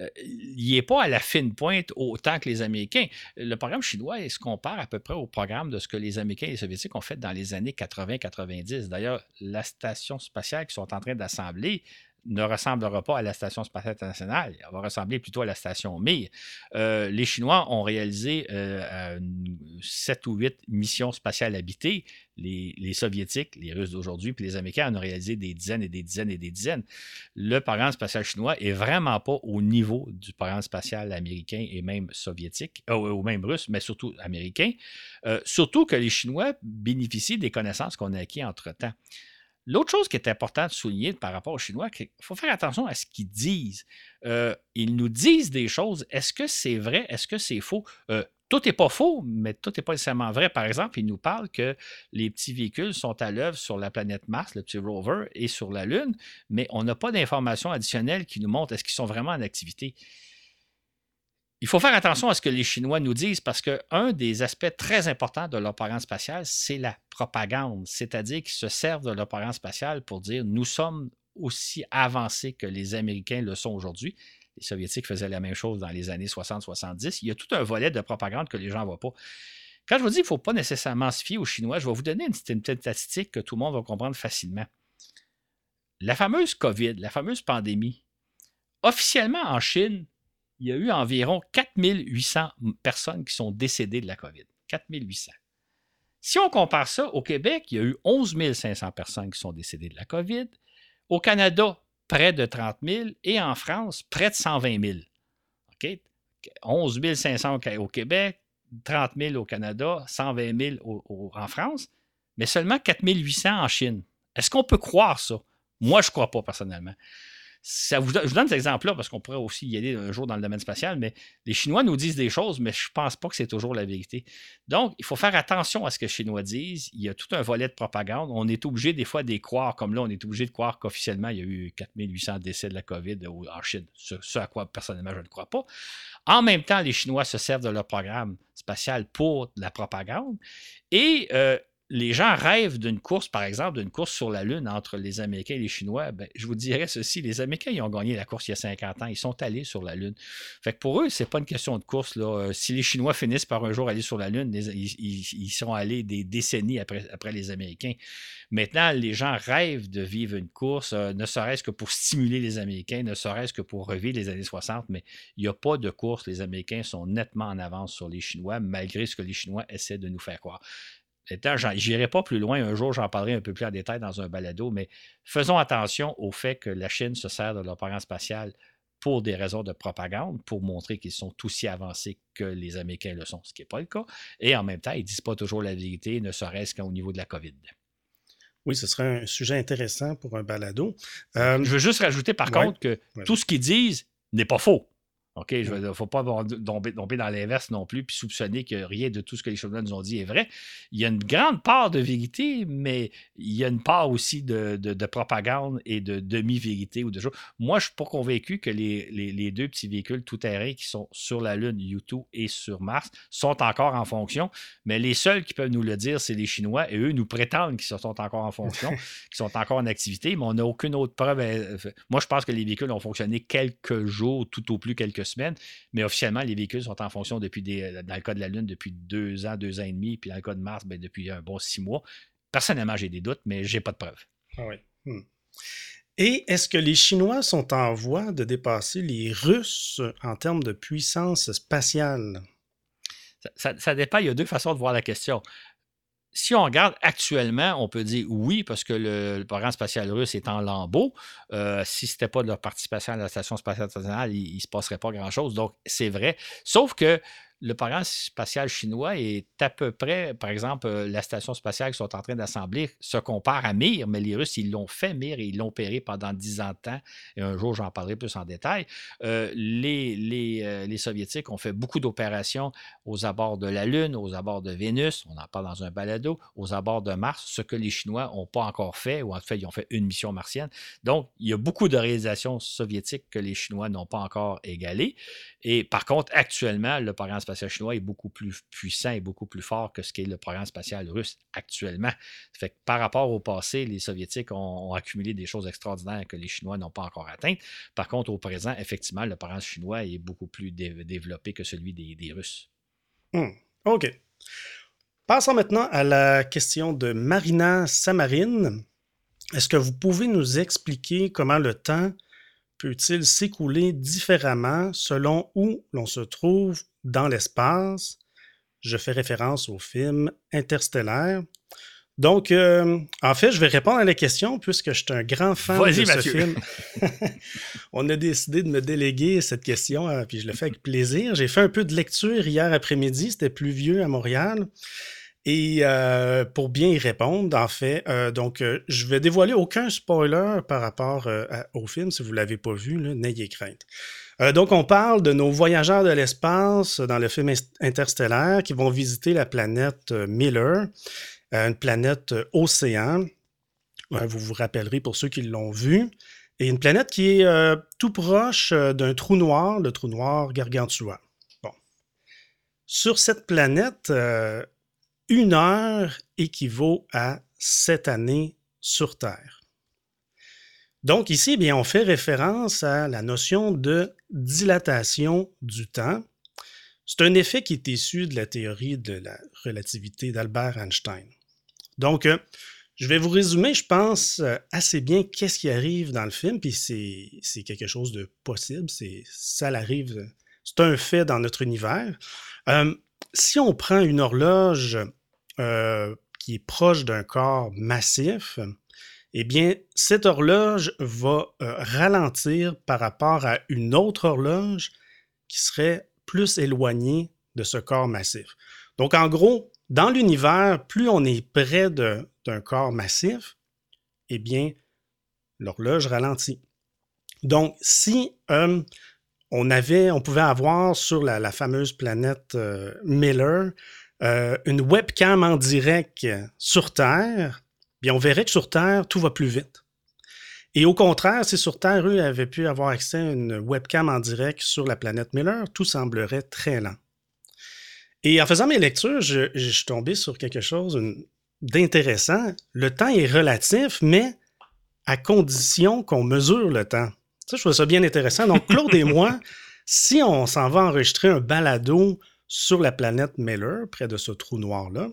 euh, il n'est pas à la fine pointe autant que les Américains. Le programme chinois se compare à peu près au programme de ce que les Américains et les Soviétiques ont fait dans les années 80-90. D'ailleurs, la station spatiale qu'ils sont en train d'assembler ne ressemblera pas à la Station spatiale internationale. Elle va ressembler plutôt à la station Mir. Euh, les Chinois ont réalisé euh, sept ou huit missions spatiales habitées. Les, Soviétiques, les Russes d'aujourd'hui, puis les Américains en ont réalisé des dizaines et des dizaines et des dizaines. Le programme spatial chinois est vraiment pas au niveau du programme spatial américain et même soviétique, euh, ou même russe, mais surtout américain. surtout que les Chinois bénéficient des connaissances qu'on a acquises entre-temps. L'autre chose qui est importante de souligner par rapport aux Chinois, c'est qu'il faut faire attention à ce qu'ils disent. Euh, ils nous disent des choses. Est-ce que c'est vrai? Est-ce que c'est faux? Euh, tout n'est pas faux, mais tout n'est pas nécessairement vrai. Par exemple, ils nous parlent que les petits véhicules sont à l'œuvre sur la planète Mars, le petit rover, et sur la Lune, mais on n'a pas d'informations additionnelles qui nous montrent est-ce qu'ils sont vraiment en activité. Il faut faire attention à ce que les Chinois nous disent parce qu'un des aspects très importants de leur programme spatial, c'est la propagande, c'est-à-dire qu'ils se servent de leur programme spatial pour dire nous sommes aussi avancés que les Américains le sont aujourd'hui. Les Soviétiques faisaient la même chose dans les années 60-70. Il y a tout un volet de propagande que les gens ne voient pas. Quand je vous dis qu'il ne faut pas nécessairement se fier aux Chinois, je vais vous donner une petite statistique que tout le monde va comprendre facilement. La fameuse COVID, la fameuse pandémie, officiellement en Chine, il y a eu environ 4800 personnes qui sont décédées de la COVID. 4800. Si on compare ça au Québec, il y a eu 11 500 personnes qui sont décédées de la COVID. Au Canada, près de 30 000. Et en France, près de 120 000. OK? 11 500 au Québec, 30 000 au Canada, 120 000 en France, mais seulement 4 800 en Chine. Est-ce qu'on peut croire ça? Moi, je ne crois pas personnellement je vous donne cet exemple-là parce qu'on pourrait aussi y aller un jour dans le domaine spatial, mais les Chinois nous disent des choses, mais je ne pense pas que c'est toujours la vérité. Donc, il faut faire attention à ce que les Chinois disent. Il y a tout un volet de propagande. On est obligé des fois d'y croire, comme là, on est obligé de croire qu'officiellement, il y a eu 4800 décès de la COVID en Chine, ce, à quoi personnellement je ne crois pas. En même temps, les Chinois se servent de leur programme spatial pour la propagande. Et euh, les gens rêvent d'une course, par exemple, d'une course sur la Lune entre les Américains et les Chinois, ben, je vous dirais ceci, les Américains, ils ont gagné la course il y a 50 ans, ils sont allés sur la Lune. Fait pour eux, c'est pas une question de course. Euh, si les Chinois finissent par un jour aller sur la Lune, ils, seront allés des décennies après, après les Américains. Maintenant, les gens rêvent de vivre une course, euh, ne serait-ce que pour stimuler les Américains, ne serait-ce que pour revivre les années 60, mais il n'y a pas de course. Les Américains sont nettement en avance sur les Chinois, malgré ce que les Chinois essaient de nous faire croire. J'irai pas plus loin. Un jour, j'en parlerai un peu plus en détail dans un balado, mais faisons attention au fait que la Chine se sert de leur programme spatial pour des raisons de propagande, pour montrer qu'ils sont aussi avancés que les Américains le sont, ce qui n'est pas le cas. Et en même temps, ils ne disent pas toujours la vérité, ne serait-ce qu'au niveau de la COVID. Oui, ce serait un sujet intéressant pour un balado. Euh, Je veux juste rajouter par contre que tout ce qu'ils disent n'est pas faux. OK, il ne faut pas tomber, dans l'inverse non plus, puis soupçonner que rien de tout ce que les Chinois nous ont dit est vrai. Il y a une grande part de vérité, mais il y a une part aussi de, propagande et de demi-vérité ou de choses. Moi, je ne suis pas convaincu que les, deux petits véhicules tout-terrain qui sont sur la Lune, U2 et sur Mars, sont encore en fonction, mais les seuls qui peuvent nous le dire, c'est les Chinois, et eux nous prétendent qu'ils sont encore en fonction, qu'ils sont encore en activité, mais on n'a aucune autre preuve. Euh, moi, je pense que les véhicules ont fonctionné quelques jours, tout au plus quelques semaines, mais officiellement, les véhicules sont en fonction depuis, des, euh, dans le cas de la Lune, depuis deux ans, deux ans et demi, puis dans le cas de Mars, ben, depuis un bon six mois. Personnellement, j'ai des doutes, mais j'ai pas de preuves. Ah oui. Hmm. Et est-ce que les Chinois sont en voie de dépasser les Russes en termes de puissance spatiale? Ça, ça, dépend. Il y a deux façons de voir la question si on regarde actuellement, on peut dire oui, parce que le, programme spatial russe est en lambeau. Euh, si ce n'était pas de leur participation à la Station spatiale internationale, il ne se passerait pas grand-chose. Donc, c'est vrai. Sauf que le programme spatial chinois est à peu près, par exemple, euh, la station spatiale qu'ils sont en train d'assembler se compare à Mir, mais les Russes, ils l'ont fait Mir et ils l'ont opéré pendant dix ans de temps. Et un jour, j'en parlerai plus en détail. Euh, les, les, euh, les, Soviétiques ont fait beaucoup d'opérations aux abords de la Lune, aux abords de Vénus, on en parle dans un balado, aux abords de Mars, ce que les Chinois n'ont pas encore fait, ou en fait, ils ont fait une mission martienne. Donc, il y a beaucoup de réalisations soviétiques que les Chinois n'ont pas encore égalées. Et par contre, actuellement, le programme spatial chinois est beaucoup plus puissant et beaucoup plus fort que ce qu'est le programme spatial russe actuellement. Par rapport au passé, les Soviétiques ont, accumulé des choses extraordinaires que les Chinois n'ont pas encore atteintes. Par contre, au présent, effectivement, le programme chinois est beaucoup plus développé que celui des, Russes. Hmm. OK. Passons maintenant à la question de Marina Samarine. Est-ce que vous pouvez nous expliquer comment le temps peut-il s'écouler différemment selon où l'on se trouve dans l'espace? Je fais référence au film Interstellaire. Donc, euh, en fait, je vais répondre à la question puisque je suis un grand fan de ce film. On a décidé de me déléguer cette question, euh, puis je le fais avec plaisir. J'ai fait un peu de lecture hier après-midi, c'était pluvieux à Montréal. Et euh, pour bien y répondre, en fait, euh, donc euh, je vais dévoiler aucun spoiler par rapport au film. Si vous ne l'avez pas vu, n'ayez crainte. donc, on parle de nos voyageurs de l'espace dans le film interstellaire qui vont visiter la planète Miller, une planète océan. vous vous rappellerez pour ceux qui l'ont vu. Et une planète qui est tout proche d'un trou noir, le trou noir Gargantua. Bon. Sur cette planète, une heure équivaut à sept années sur Terre. Donc ici, eh bien, on fait référence à la notion de dilatation du temps. C'est un effet qui est issu de la théorie de la relativité d'Albert Einstein. Donc, euh, je vais vous résumer, je pense, euh, assez bien qu'est-ce qui arrive dans le film, puis c'est quelque chose de possible, ça arrive, c'est un fait dans notre univers. Euh, si on prend une horloge euh, qui est proche d'un corps massif, eh bien, cette horloge va euh, ralentir par rapport à une autre horloge qui serait plus éloignée de ce corps massif. Donc, en gros, dans l'univers, plus on est près d'un corps massif, eh bien, l'horloge ralentit. Donc, si euh, on pouvait avoir sur la, fameuse planète Miller euh, une webcam en direct sur Terre, bien on verrait que sur Terre, tout va plus vite. Et au contraire, si sur Terre, eux avaient pu avoir accès à une webcam en direct sur la planète Miller, tout semblerait très lent. Et en faisant mes lectures, je, suis tombé sur quelque chose d'intéressant. Le temps est relatif, mais à condition qu'on mesure le temps. Ça, je trouve ça bien intéressant. Donc, Claude et moi, si on s'en va enregistrer un balado sur la planète Miller, près de ce trou noir-là,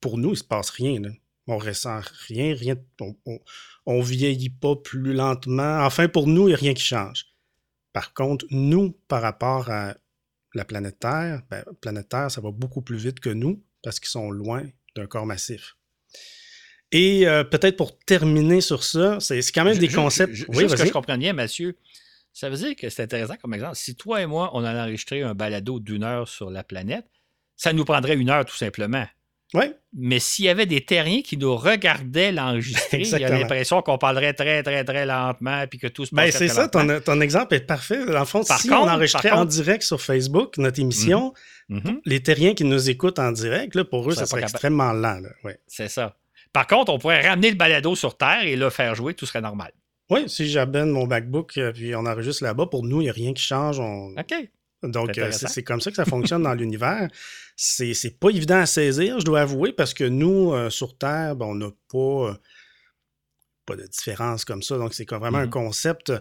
pour nous, il ne se passe rien. On ne ressent rien, rien on ne vieillit pas plus lentement. Enfin, pour nous, il n'y a rien qui change. Par contre, nous, par rapport à la planète Terre, ben, la planète Terre, ça va beaucoup plus vite que nous parce qu'ils sont loin d'un corps massif. Et euh, peut-être pour terminer sur ça, c'est quand même des concepts. oui, que je comprends bien, Mathieu, ça veut dire que c'est intéressant comme exemple. Si toi et moi, on a enregistré un balado d'une heure sur la planète, ça nous prendrait une heure tout simplement. Ouais. Mais s'il y avait des terriens qui nous regardaient l'enregistrer, il y a l'impression qu'on parlerait très, très, très lentement puis que tout se ben, C'est ça, ton, exemple est parfait. En fond, si on enregistrait en direct sur Facebook notre émission, mhm. Mhm. les terriens qui nous écoutent en direct, là, pour eux, ça, serait extrêmement lent. Ouais. C'est ça. Par contre, on pourrait ramener le balado sur Terre et le faire jouer, tout serait normal. Oui, si j'abonne mon MacBook euh, puis on enregistre là-bas, pour nous, il n'y a rien qui change. OK. Donc, euh, c'est comme ça que ça fonctionne dans l'univers. C'est pas évident à saisir, je dois avouer, parce que nous, euh, sur Terre, ben, on n'a pas, euh, pas de différence comme ça. Donc, c'est vraiment un mm-hmm. concept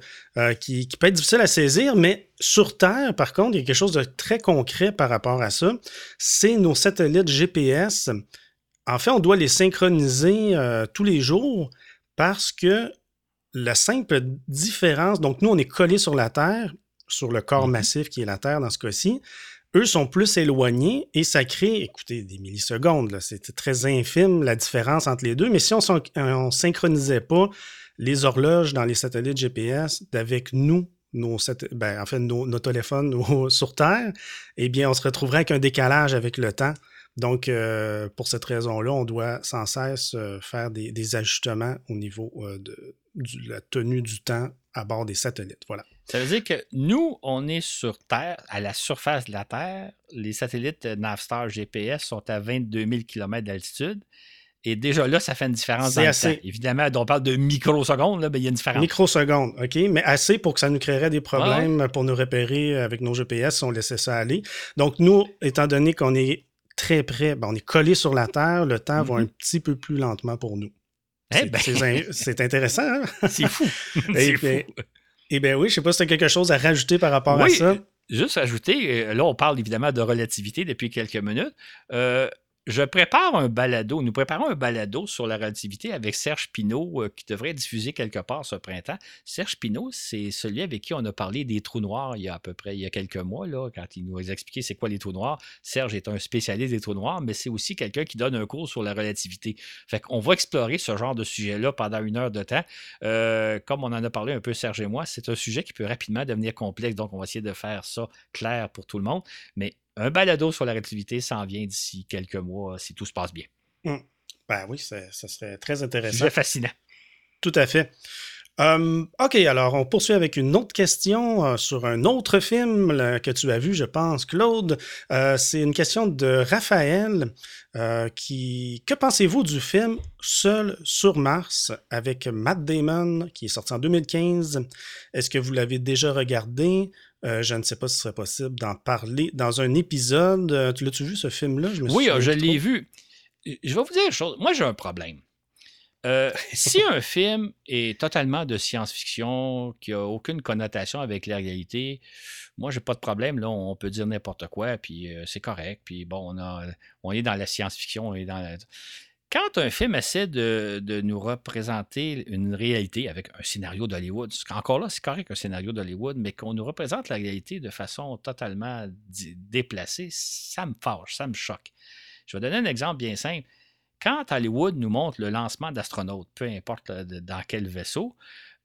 qui, peut être difficile à saisir, mais sur Terre, par contre, il y a quelque chose de très concret par rapport à ça. C'est nos satellites GPS. En fait, on doit les synchroniser tous les jours parce que la simple différence, donc nous, on est collés sur la Terre sur le corps mhm. massif qui est la Terre dans ce cas-ci, eux sont plus éloignés et ça crée, écoutez, des millisecondes. C'est très infime la différence entre les deux. Mais si on ne synchronisait pas les horloges dans les satellites GPS d'avec nous, nos, ben, en fait, nos, téléphones sur Terre, eh bien, on se retrouverait avec un décalage avec le temps. Donc, euh, pour cette raison-là, on doit sans cesse euh, faire des, ajustements au niveau euh, de, la tenue du temps à bord des satellites. Voilà. Ça veut dire que nous, on est sur Terre, à la surface de la Terre. Les satellites Navstar GPS sont à 22 000 km d'altitude. Et déjà là, ça fait une différence dans assez... le temps. Évidemment, on parle de microsecondes, là, mais il y a une différence. Microsecondes, OK? Mais assez pour que ça nous créerait des problèmes pour nous repérer avec nos GPS si on laissait ça aller. Donc, nous, étant donné qu'on est très près, ben, on est collé sur la Terre, le temps va mm-hmm. un petit peu plus lentement pour nous. Eh ben. c'est intéressant. Hein? C'est fou. c'est fou. Eh bien oui, je ne sais pas si tu as quelque chose à rajouter par rapport à ça. Juste ajouter, euh, là on parle évidemment de relativité depuis quelques minutes. Euh, je prépare un balado, nous préparons un balado sur la relativité avec Serge Pinault euh, qui devrait diffusé quelque part ce printemps. Serge Pinault, c'est celui avec qui on a parlé des trous noirs il y a à peu près il y a quelques mois, là, quand il nous a expliqué c'est quoi les trous noirs. Serge est un spécialiste des trous noirs, mais c'est aussi quelqu'un qui donne un cours sur la relativité. Fait qu'on va explorer ce genre de sujet-là pendant une heure de temps. Euh, comme on en a parlé un peu, Serge et moi, c'est un sujet qui peut rapidement devenir complexe, donc on va essayer de faire ça clair pour tout le monde. Mais un balado sur la relativité s'en vient d'ici quelques mois si tout se passe bien. Hmm. Ben oui, ça, serait très intéressant. C'est fascinant. Tout à fait. Hum, ok, alors on poursuit avec une autre question euh, sur un autre film que tu as vu, je pense, Claude. Euh, c'est une question de Raphaël euh, qui. Que pensez-vous du film Seul sur Mars avec Matt Damon qui est sorti en 2015 Est-ce que vous l'avez déjà regardé? Euh, je ne sais pas si ce serait possible d'en parler dans un épisode. Euh, tu l'as-tu vu ce film-là? oui, je l'ai vu. Je vais vous dire une chose. Moi, j'ai un problème. Euh, si un film est totalement de science-fiction, qui n'a aucune connotation avec la réalité, moi, j'ai pas de problème. Là, on peut dire n'importe quoi, puis c'est correct. Puis bon, on, a, on est dans la science-fiction, on est dans la quand un film essaie de, nous représenter une réalité avec un scénario d'Hollywood, encore là, c'est correct un scénario d'Hollywood, mais qu'on nous représente la réalité de façon totalement déplacée, ça me fâche, ça me choque. Je vais donner un exemple bien simple. Quand Hollywood nous montre le lancement d'astronautes, peu importe dans quel vaisseau,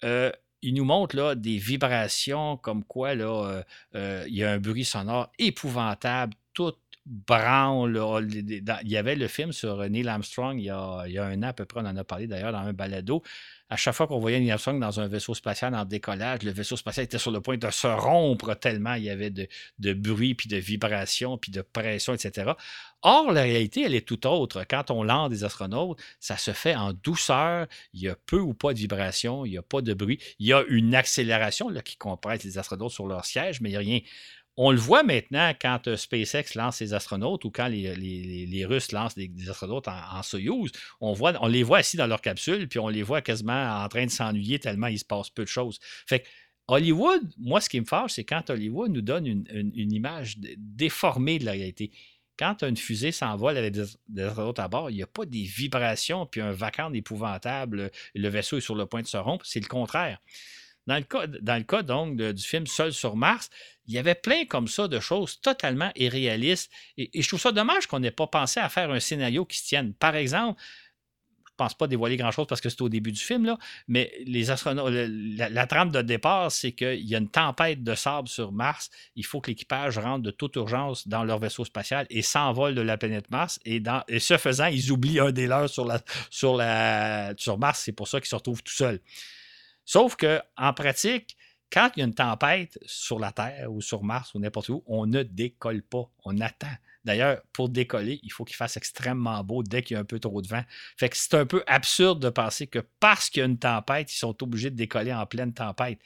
euh, il nous montre là, des vibrations comme quoi là, euh, euh, il y a un bruit sonore épouvantable, tout branle. Il y avait le film sur Neil Armstrong il y, a, il y, a, un an à peu près, on en a parlé d'ailleurs dans un balado. À chaque fois qu'on voyait Neil Armstrong dans un vaisseau spatial en décollage, le vaisseau spatial était sur le point de se rompre tellement il y avait de, bruit, puis de vibrations, puis de pression, etc. Or, la réalité, elle est tout autre. Quand on lance des astronautes, ça se fait en douceur. Il y a peu ou pas de vibrations, il n'y a pas de bruit. Il y a une accélération là, qui compresse les astronautes sur leur siège, mais il n'y a rien. On le voit maintenant quand euh, SpaceX lance ses astronautes ou quand les, Russes lancent des, astronautes en, Soyuz. On, les voit assis dans leur capsule, puis on les voit quasiment en train de s'ennuyer tellement il se passe peu de choses. Fait Hollywood, moi, ce qui me fâche, c'est quand Hollywood nous donne une, image déformée de la réalité. Quand une fusée s'envole avec des, astronautes à bord, il n'y a pas des vibrations puis un vacarme épouvantable, le vaisseau est sur le point de se rompre, c'est le contraire. Dans le cas, dans le cas donc du film Seul sur Mars, il y avait plein comme ça de choses totalement irréalistes. Et, je trouve ça dommage qu'on n'ait pas pensé à faire un scénario qui se tienne. Par exemple, je pense pas dévoiler grand-chose parce que c'est au début du film, là, mais les astronautes, la, trame de départ, c'est qu'il y a une tempête de sable sur Mars. Il faut que l'équipage rentre de toute urgence dans leur vaisseau spatial et s'envole de la planète Mars. Et, ce faisant, ils oublient un des leurs sur, la, sur Mars. C'est pour ça qu'ils se retrouvent tout seuls. Sauf que en pratique, quand il y a une tempête sur la Terre ou sur Mars ou n'importe où, on ne décolle pas, on attend. D'ailleurs, pour décoller, il faut qu'il fasse extrêmement beau dès qu'il y a un peu trop de vent. C'est un peu absurde de penser que parce qu'il y a une tempête, ils sont obligés de décoller en pleine tempête.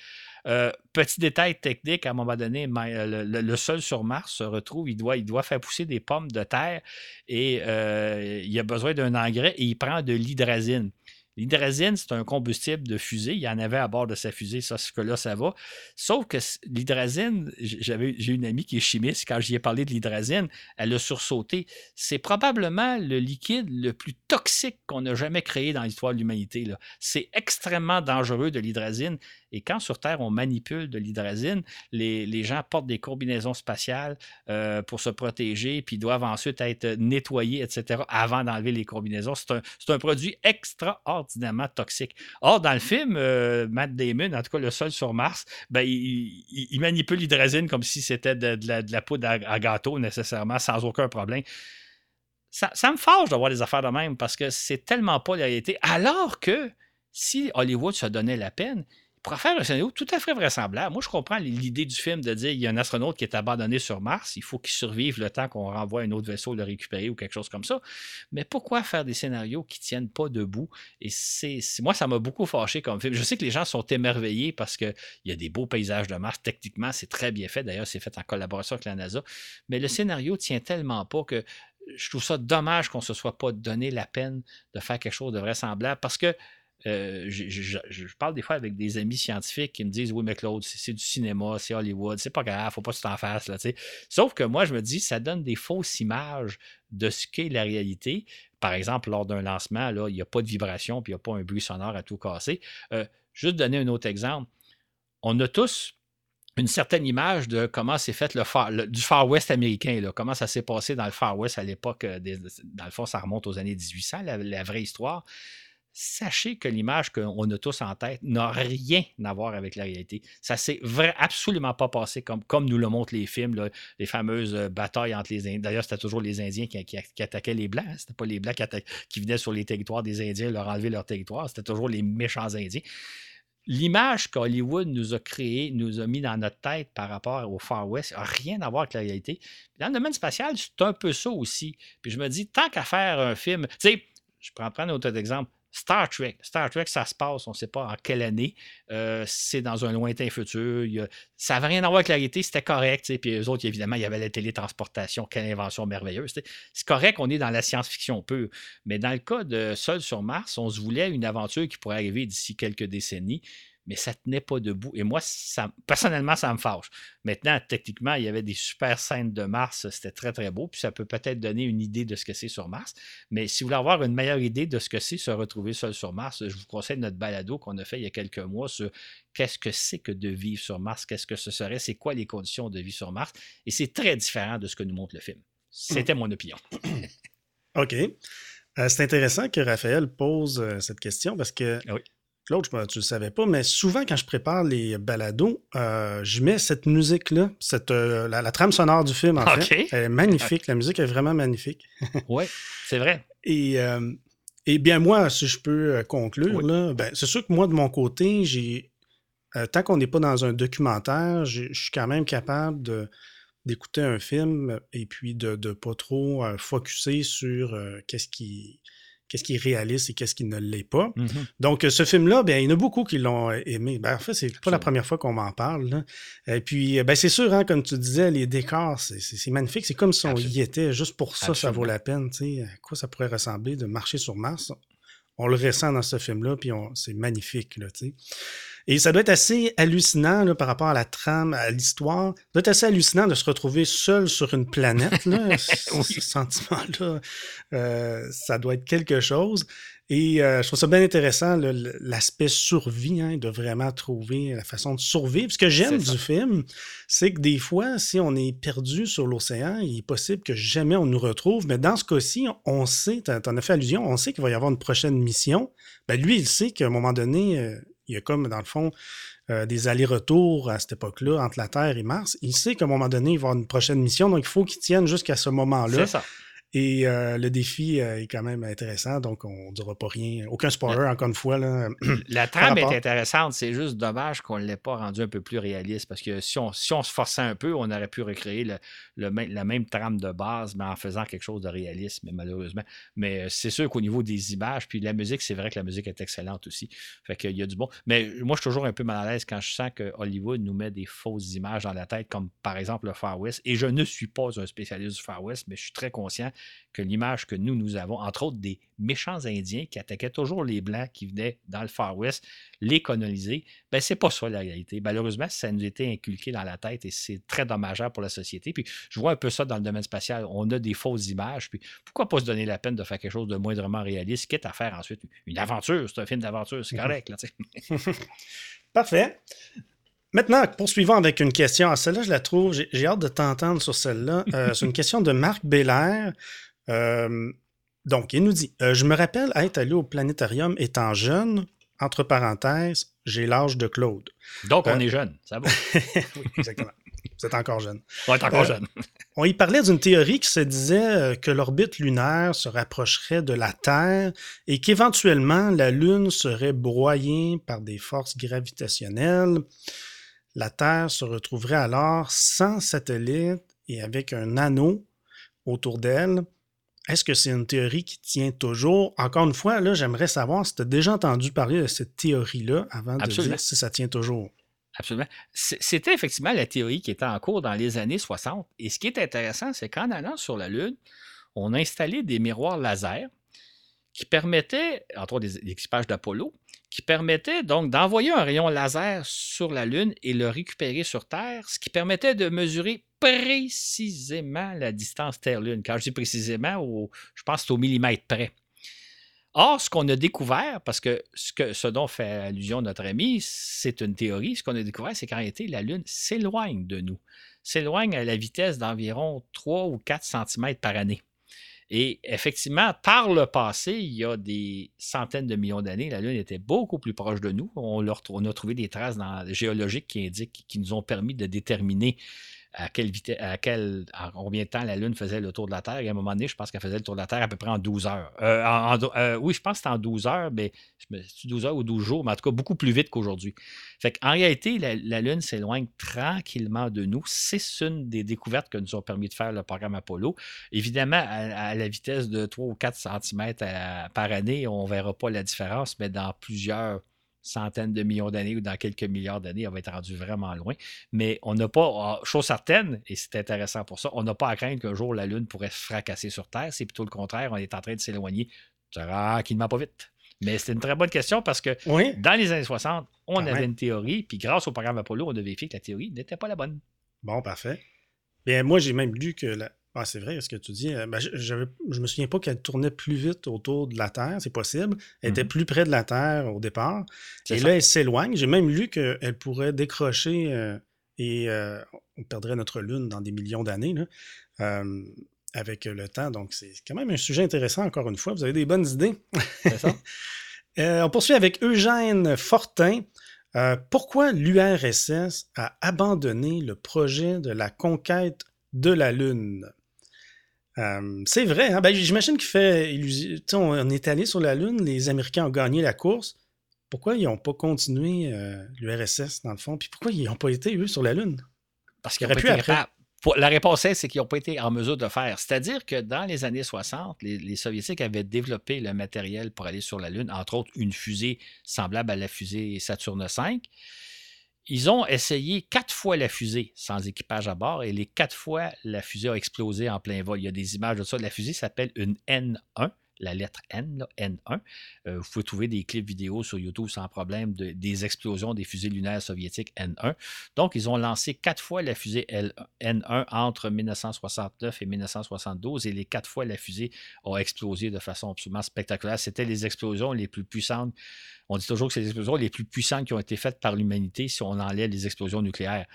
Euh, petit détail technique, à un moment donné, le, le, sol sur Mars se retrouve, il doit, il doit faire pousser des pommes de terre et euh, il a besoin d'un engrais et il prend de l'hydrazine. L'hydrazine, c'est un combustible de fusée. Il y en avait à bord de sa fusée, ça, ce que là, ça va. Sauf que l'hydrazine, j'ai une amie qui est chimiste. Quand j'y ai parlé de l'hydrazine, elle a sursauté. C'est probablement le liquide le plus toxique qu'on a jamais créé dans l'histoire de l'humanité. C'est extrêmement dangereux de l'hydrazine. Et quand sur Terre, on manipule de l'hydrazine, les, gens portent des combinaisons spatiales euh, pour se protéger, puis doivent ensuite être nettoyés, etc., avant d'enlever les combinaisons. C'est un, produit extraordinairement toxique. Or, dans le film, euh, Matt Damon, en tout cas le sol sur Mars, ben, il, manipule l'hydrazine comme si c'était de, la, poudre à, gâteau, nécessairement, sans aucun problème. Ça, ça me fâche d'avoir des affaires de même parce que c'est tellement pas la réalité. Alors que si Hollywood se donnait la peine, pourrait faire un scénario tout à fait vraisemblable. Moi, je comprends l'idée du film de dire il y a un astronaute qui est abandonné sur Mars, il faut qu'il survive le temps qu'on renvoie un autre vaisseau le récupérer ou quelque chose comme ça. Mais pourquoi faire des scénarios qui tiennent pas debout? Et c'est moi, ça m'a beaucoup fâché comme film. Je sais que les gens sont émerveillés parce qu'il y a des beaux paysages de Mars. Techniquement, c'est très bien fait. D'ailleurs, c'est fait en collaboration avec la NASA. Mais le scénario tient tellement pas que je trouve ça dommage qu'on ne se soit pas donné la peine de faire quelque chose de vraisemblable parce que euh, je, parle des fois avec des amis scientifiques qui me disent Oui, mais Claude, c'est du cinéma, c'est Hollywood, c'est pas grave, faut pas que tu t'en fasses. Là, Sauf que moi, je me dis, ça donne des fausses images de ce qu'est la réalité. Par exemple, lors d'un lancement, là, il n'y a pas de vibration puis il n'y a pas un bruit sonore à tout casser. Euh, juste donner un autre exemple. On a tous une certaine image de comment s'est fait le, du Far West américain, comment ça s'est passé dans le Far West à l'époque. Euh, dans le fond, ça remonte aux années 1800, la vraie histoire sachez que l'image qu'on a tous en tête n'a rien à voir avec la réalité. Ça s'est absolument pas passé comme, nous le montrent les films, les fameuses euh, batailles entre les Indiens. D'ailleurs, c'était toujours les Indiens qui, attaquaient les Blancs. C'était pas les Blancs qui, qui, venaient sur les territoires des Indiens leur enlever leur territoire. C'était toujours les méchants Indiens. L'image qu'Hollywood nous a créée, nous a mis dans notre tête par rapport au Far West, n'a rien à voir avec la réalité. Dans le domaine spatial, c'est un peu ça aussi. Puis je me dis, tant qu'à faire un film, tu sais, je prends un autre exemple. Star Trek. Star Trek, ça se passe, on ne sait pas en quelle année. Euh, c'est dans un lointain futur. ça n'avait rien à voir avec la réalité, c'était correct. Puis eux autres, évidemment, il y avait la télétransportation. Quelle invention merveilleuse. C'est correct, on est dans la science-fiction peu. Mais dans le cas de Seul sur Mars, on se voulait une aventure qui pourrait arriver d'ici quelques décennies mais ça tenait pas debout. Et moi, ça, personnellement, ça me fâche. Maintenant, techniquement, il y avait des super scènes de Mars, c'était très, très beau, puis ça peut peut-être donner une idée de ce que c'est sur Mars. Mais si vous voulez avoir une meilleure idée de ce que c'est se retrouver seul sur Mars, je vous conseille notre balado qu'on a fait il y a quelques mois sur qu'est-ce que c'est que de vivre sur Mars, qu'est-ce que ce serait, c'est quoi les conditions de vie sur Mars. Et c'est très différent de ce que nous montre le film. C'était mon opinion. OK. Euh, c'est intéressant que Raphaël pose euh, cette question parce que oui. Claude, tu ne le savais pas, mais souvent quand je prépare les balados, euh, je mets cette musique-là, cette, euh, la, trame sonore du film, en fait. Elle est magnifique. La musique est vraiment magnifique. oui, c'est vrai. Et, euh, et, bien, moi, si je peux conclure, ben, c'est sûr que moi, de mon côté, j'ai. tant qu'on n'est pas dans un documentaire, je suis quand même capable de d'écouter un film et puis de ne pas trop focuser sur qu'est-ce qui qu'est-ce qui est réaliste et qu'est-ce qui ne l'est pas. Mm-hmm. Donc, ce film-là, bien, il y en a beaucoup qui l'ont aimé. Ben, en fait, c'est pas la première fois qu'on m'en parle. Et puis, ben, c'est sûr, hein, comme tu disais, les décors, c'est magnifique. C'est comme si on y était. Juste pour ça, ça vaut la peine. À quoi ça pourrait ressembler de marcher sur Mars? On le ressent dans ce film-là, puis c'est magnifique. Là, Et ça doit être assez hallucinant par rapport à la trame, à l'histoire. Ça doit être assez hallucinant de se retrouver seul sur une planète. Là. Ce sentiment-là, euh, ça doit être quelque chose. Et euh, je trouve ça bien intéressant, l'aspect survie, hein, de vraiment trouver la façon de survivre. Ce que j'aime du film, c'est que des fois, si on est perdu sur l'océan, il est possible que jamais on nous retrouve. Mais dans ce cas-ci, on sait, tu en as fait allusion, on sait qu'il va y avoir une prochaine mission. Ben lui, il sait qu'à un moment donné, euh, il y a comme, dans le fond, euh, des allers-retours à cette époque-là entre la Terre et Mars. Il sait qu'à un moment donné, il va avoir une prochaine mission, donc il faut qu'il tienne jusqu'à ce moment-là. C'est ça. Et euh, le défi euh, est quand même intéressant, donc on ne dira pas rien. Aucun spoiler, encore une fois. Là, la trame est intéressante, c'est juste dommage qu'on ne l'ait pas rendu un peu plus réaliste, parce que si on, si on se forçait un peu, on aurait pu recréer le, la même trame de base, mais en faisant quelque chose de réaliste, mais malheureusement. Mais euh, c'est sûr qu'au niveau des images, puis la musique, c'est vrai que la musique est excellente aussi. Fait qu'il y a du bon. Mais moi, je suis toujours un peu mal à l'aise quand je sens que Hollywood nous met des fausses images dans la tête, comme par exemple le Far West. Et je ne suis pas un spécialiste du Far West, mais je suis très conscient que l'image que nous, nous avons, entre autres des méchants Indiens qui attaquaient toujours les Blancs qui venaient dans le Far West, les coloniser, ben c'est pas ça la réalité. Malheureusement, ça nous était inculqué dans la tête et c'est très dommageable pour la société. Puis je vois un peu ça dans le domaine spatial. On a des fausses images, puis pourquoi pas se donner la peine de faire quelque chose de moindrement réaliste, quitte à faire ensuite une aventure. C'est un film d'aventure, c'est correct. Là, Parfait. Maintenant, poursuivons avec une question. Ah, celle-là, je la trouve, j'ai hâte de t'entendre sur celle-là. Euh, c'est une question de Marc Bélair. Euh, donc, il nous dit euh, Je me rappelle être allé au planétarium étant jeune, entre parenthèses, j'ai l'âge de Claude. Donc, on est jeune, ça va. oui, exactement. Vous êtes encore jeune. On est encore jeune. on y parlait d'une théorie qui se disait que l'orbite lunaire se rapprocherait de la Terre et qu'éventuellement la Lune serait broyée par des forces gravitationnelles. La Terre se retrouverait alors sans satellite et avec un anneau autour d'elle. Est-ce que c'est une théorie qui tient toujours? Encore une fois, là, j'aimerais savoir si tu as déjà entendu parler de cette théorie-là avant de dire si ça tient toujours. Absolument. C'était effectivement la théorie qui était en cours dans les années 60. Et ce qui est intéressant, c'est qu'en allant sur la Lune, on a installé des miroirs laser qui permettaient, entre autres des équipages d'Apollo, qui permettait donc d'envoyer un rayon laser sur la Lune et le récupérer sur Terre, ce qui permettait de mesurer précisément la distance Terre-Lune. Quand je dis précisément, je pense que c'est au millimètre près. Or, ce qu'on a découvert, parce que ce, que ce dont fait allusion notre ami, c'est une théorie, ce qu'on a découvert, c'est qu'en réalité, la Lune s'éloigne de nous, s'éloigne à la vitesse d'environ 3 ou 4 cm par année. Et effectivement, par le passé, il y a des centaines de millions d'années, la Lune était beaucoup plus proche de nous. On, a trouvé des traces géologiques qui indiquent, qui nous ont permis de déterminer à quelle vitesse, à quel, combien de temps la Lune faisait le tour de la Terre. Et à un moment donné, je pense qu'elle faisait le tour de la Terre à peu près en 12 heures. Euh, euh, oui, je pense que c'était en 12 heures, mais 12 heures ou 12 jours, mais en tout cas beaucoup plus vite qu'aujourd'hui. Fait en réalité, la, Lune s'éloigne tranquillement de nous. C'est une des découvertes que nous ont permis de faire le programme Apollo. Évidemment, à, la vitesse de 3 ou 4 cm par année, on ne verra pas la différence, mais dans plusieurs centaines de millions d'années ou dans quelques milliards d'années, on va être rendu vraiment loin. Mais on n'a pas, ah, chose certaine, et c'est intéressant pour ça, on n'a pas à craindre qu'un jour la Lune pourrait se fracasser sur Terre. C'est plutôt le contraire, on est en train de s'éloigner tranquillement, pas vite. Mais c'est une très bonne question parce que dans les années 60, on avait une théorie, puis grâce au programme Apollo, on a vérifié que la théorie n'était pas la bonne. Bon, parfait. Bien, moi, j'ai même lu que la, ah, c'est vrai, ce que tu dis. Euh, ben, je, ne me souviens pas qu'elle tournait plus vite autour de la Terre, c'est possible. Elle était mhm. plus près de la Terre au départ. Et là, elle s'éloigne. J'ai même lu qu'elle pourrait décrocher euh, et euh, on perdrait notre Lune dans des millions d'années avec le temps. Donc, c'est quand même un sujet intéressant, encore une fois. Vous avez des bonnes idées. on poursuit avec Eugène Fortin. pourquoi l'URSS a abandonné le projet de la conquête de la Lune? Euh, c'est vrai. Hein? Ben, j'imagine qu'il fait illusion. On est allé sur la Lune, les Américains ont gagné la course. Pourquoi ils n'ont pas continué euh, l'URSS, dans le fond? Puis pourquoi ils n'ont pas été, eux, sur la Lune? Parce qu'ils auraient pu après. La réponse est, c'est qu'ils n'ont pas été en mesure de faire. C'est-à-dire que dans les années 60, les, les, Soviétiques avaient développé le matériel pour aller sur la Lune, entre autres une fusée semblable à la fusée Saturne V. Ils ont essayé quatre fois la fusée sans équipage à bord et les quatre fois, la fusée a explosé en plein vol. Il y a des images de ça. La fusée s'appelle une N1. La lettre N, N1. Euh, vous pouvez trouver des clips vidéo sur YouTube sans problème de, des explosions des fusées lunaires soviétiques N1. Donc, ils ont lancé quatre fois la fusée N1 entre 1969 et 1972 et les quatre fois la fusée a explosé de façon absolument spectaculaire. C'était les explosions les plus puissantes. On dit toujours que c'est les explosions les plus puissantes qui ont été faites par l'humanité si on enlève les explosions nucléaires.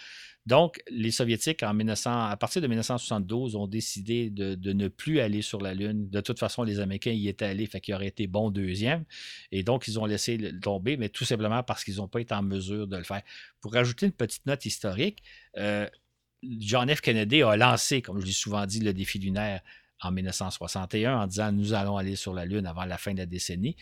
Donc, les Soviétiques, en 1900, à partir de 1972, ont décidé de, ne plus aller sur la Lune. De toute façon, les Américains y étaient allés, fait qu'ils auraient été bons deuxième. Et donc, ils ont laissé tomber, mais tout simplement parce qu'ils n'ont pas été en mesure de le faire. Pour rajouter une petite note historique, euh, John F. Kennedy a lancé, comme je l'ai souvent dit, le défi lunaire en 1961 en disant nous allons aller sur la Lune avant la fin de la décennie.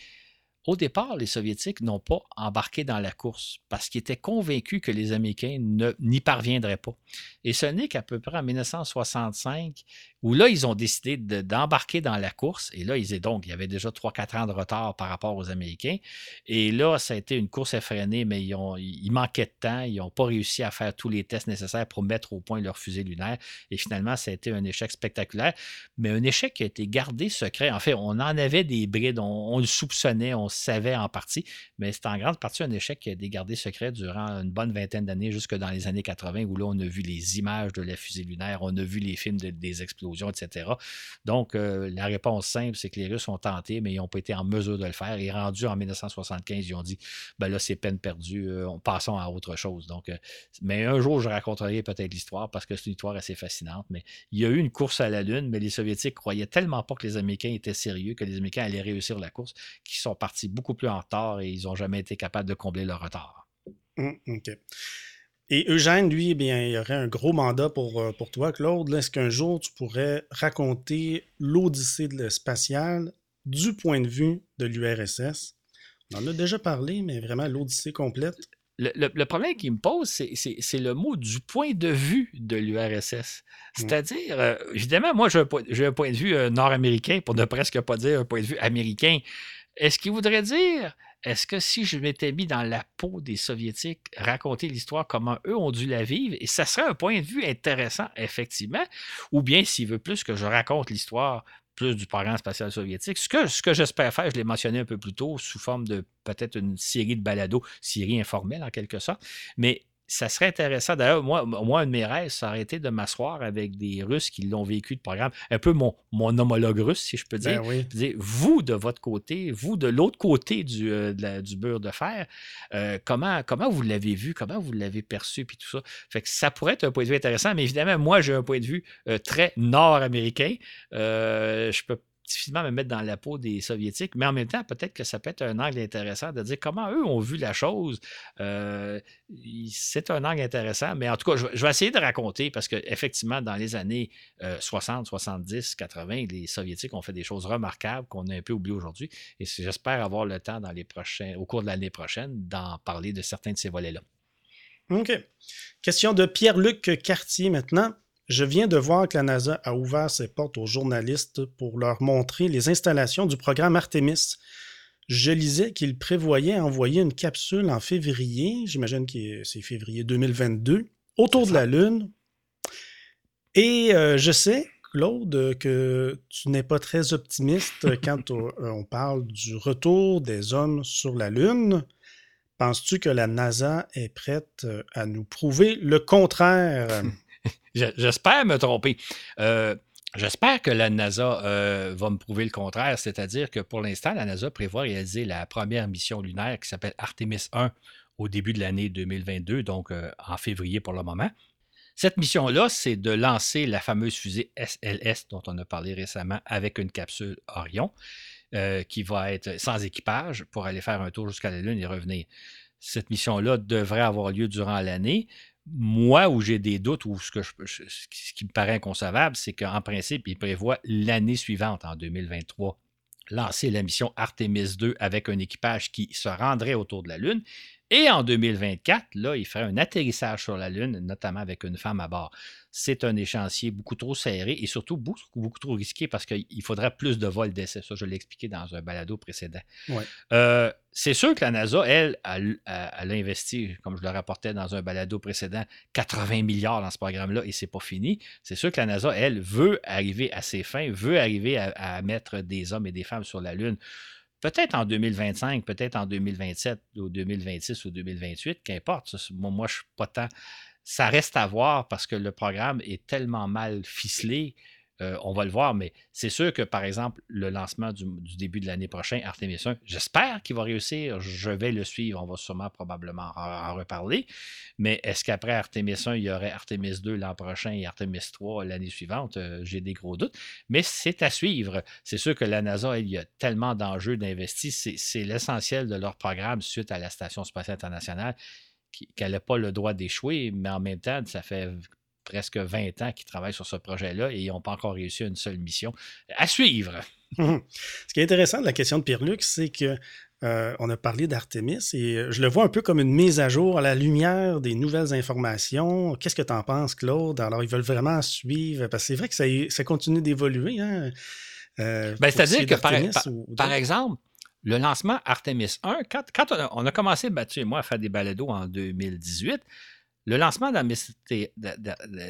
Au départ, les Soviétiques n'ont pas embarqué dans la course parce qu'ils étaient convaincus que les Américains n'y parviendraient pas. Et ce n'est qu'à peu près en 1965 où là, ils ont décidé d'embarquer dans la course. Et là, ils étaient donc, il y avait déjà 3-4 ans de retard par rapport aux Américains. Et là, ça a été une course effrénée, mais ils, manquaient de temps. Ils n'ont pas réussi à faire tous les tests nécessaires pour mettre au point leur fusée lunaire. Et finalement, ça a été un échec spectaculaire, mais un échec qui a été gardé secret. En fait, on en avait des brides, on, on le soupçonnait, on savait en partie, mais c'est en grande partie un échec qui a été gardé secret durant une bonne vingtaine d'années, jusque dans les années 80, où là, on a vu les images de la fusée lunaire, on a vu les films des explosions, Donc, euh, la réponse simple, c'est que les Russes ont tenté, mais ils n'ont pas été en mesure de le faire. Et rendu en 1975, ils ont dit, ben là, c'est peine perdue, euh, passons à autre chose. Donc, euh, mais un jour, je raconterai peut-être l'histoire, parce que c'est une histoire assez fascinante. Mais il y a eu une course à la Lune, mais les Soviétiques croyaient tellement pas que les Américains étaient sérieux, que les Américains allaient réussir la course, qu'ils sont partis beaucoup plus en retard et ils n'ont jamais été capables de combler leur retard. Hum, OK. Et Eugène, lui, eh bien, il y aurait un gros mandat pour, euh, pour toi, Claude. Est-ce qu'un jour, tu pourrais raconter l'Odyssée de spatiale du point de vue de l'URSS? On en a déjà parlé, mais vraiment l'Odyssée complète. Le, problème qu'il me pose, c'est le mot du point de vue de l'URSS. C'est-à-dire, euh, évidemment, moi, j'ai un, point de vue euh, nord-américain, pour ne presque pas dire un point de vue américain. Est-ce qu'il voudrait dire, est-ce que si je m'étais mis dans la peau des Soviétiques, raconter l'histoire, comment eux ont dû la vivre, et ça serait un point de vue intéressant, effectivement, ou bien s'il veut plus que je raconte l'histoire plus du programme spatial soviétique. Ce que, ce que j'espère faire, je l'ai mentionné un peu plus tôt, sous forme de peut-être une série de balados, série informelle en quelque sorte, mais ça serait intéressant. D'ailleurs, moi, moi, un de mes rêves, ça aurait été de m'asseoir avec des Russes qui l'ont vécu de programme, un peu mon, mon homologue russe, si je peux dire. Ben vous, de votre côté, vous, de l'autre côté du, euh, du beurre de fer, euh, comment, comment vous l'avez vu, comment vous l'avez perçu, puis tout ça. Fait que ça pourrait être un point de vue intéressant, mais évidemment, moi, j'ai un point de vue euh, très nord-américain. je peux difficilement me mettre dans la peau des Soviétiques, mais en même temps, peut-être que ça peut être un angle intéressant de dire comment eux ont vu la chose. Euh, c'est un angle intéressant, mais en tout cas, je, vais essayer de raconter parce qu'effectivement, dans les années 60, 70, 80, les Soviétiques ont fait des choses remarquables qu'on a un peu oubliées aujourd'hui. Et j'espère avoir le temps dans les prochains, au cours de l'année prochaine d'en parler de certains de ces volets-là. OK. Question de Pierre-Luc Cartier maintenant. Je viens de voir que la NASA a ouvert ses portes aux journalistes pour leur montrer les installations du programme Artemis. Je lisais qu'il prévoyait envoyer une capsule en février, j'imagine que c'est février 2022, autour de la Lune. Et euh, je sais, Claude, que tu n'es pas très optimiste quand euh, on parle du retour des hommes sur la Lune. Penses-tu que la NASA est prête euh, à nous prouver le contraire? J'espère me tromper. Euh, j'espère que la NASA euh, va me prouver le contraire, c'est-à-dire que pour l'instant, la NASA prévoit réaliser la première mission lunaire qui s'appelle Artemis 1 au début de l'année 2022, donc euh, en février pour le moment. Cette mission-là, c'est de lancer la fameuse fusée SLS dont on a parlé récemment avec une capsule Orion qui va être sans équipage pour aller faire un tour jusqu'à la Lune et revenir. Cette mission-là devrait avoir lieu durant l'année moi, où j'ai des doutes, ou ce, qui me paraît inconcevable, c'est qu'en principe, il prévoit l'année suivante, en 2023, lancer la mission Artemis 2 avec un équipage qui se rendrait autour de la Lune. Et en 2024, là, il ferait un atterrissage sur la Lune, notamment avec une femme à bord. C'est un échéancier beaucoup trop serré et surtout beaucoup, beaucoup trop risqué parce qu'il faudrait plus de vols d'essai. Ça, je l'ai expliqué dans un balado précédent. Ouais. Euh, c'est sûr que la NASA, elle, elle, a investi, comme je le rapportais dans un balado précédent, 80 milliards dans ce programme-là et c'est pas fini. C'est sûr que la NASA, elle, veut arriver à ses fins, veut arriver à, mettre des hommes et des femmes sur la Lune. Peut-être en 2025, peut-être en 2027 ou 2026 ou 2028, qu'importe. Moi, moi, je suis pas tant. Ça reste à voir parce que le programme est tellement mal ficelé euh, on va le voir, mais c'est sûr que, par exemple, le lancement du, début de l'année prochaine, Artemis 1, j'espère qu'il va réussir. Je vais le suivre. On va sûrement probablement en, reparler. Mais est-ce qu'après Artemis 1, il y aurait Artemis 2 l'an prochain et Artemis 3 l'année suivante? Euh, j'ai des gros doutes. Mais c'est à suivre. C'est sûr que la NASA, il y a tellement d'enjeux d'investir. C'est l'essentiel de leur programme suite à la Station spatiale internationale qu'elle n'a pas le droit d'échouer, mais en même temps, ça fait presque 20 ans qu'ils travaillent sur ce projet-là et ils n'ont pas encore réussi une seule mission. À suivre. Ce qui est intéressant de la question de Pierre-Luc, c'est que euh, on a parlé d'Artemis et euh, je le vois un peu comme une mise à jour à la lumière des nouvelles informations. Qu'est-ce que tu en penses, Claude? Alors, ils veulent vraiment suivre, parce que c'est vrai que ça, continue d'évoluer. Hein? Euh, ben, C'est-à-dire que, par, exemple, le lancement Artemis 1, quand, on, a, commencé, Mathieu et moi, à faire des balados en 2018, le lancement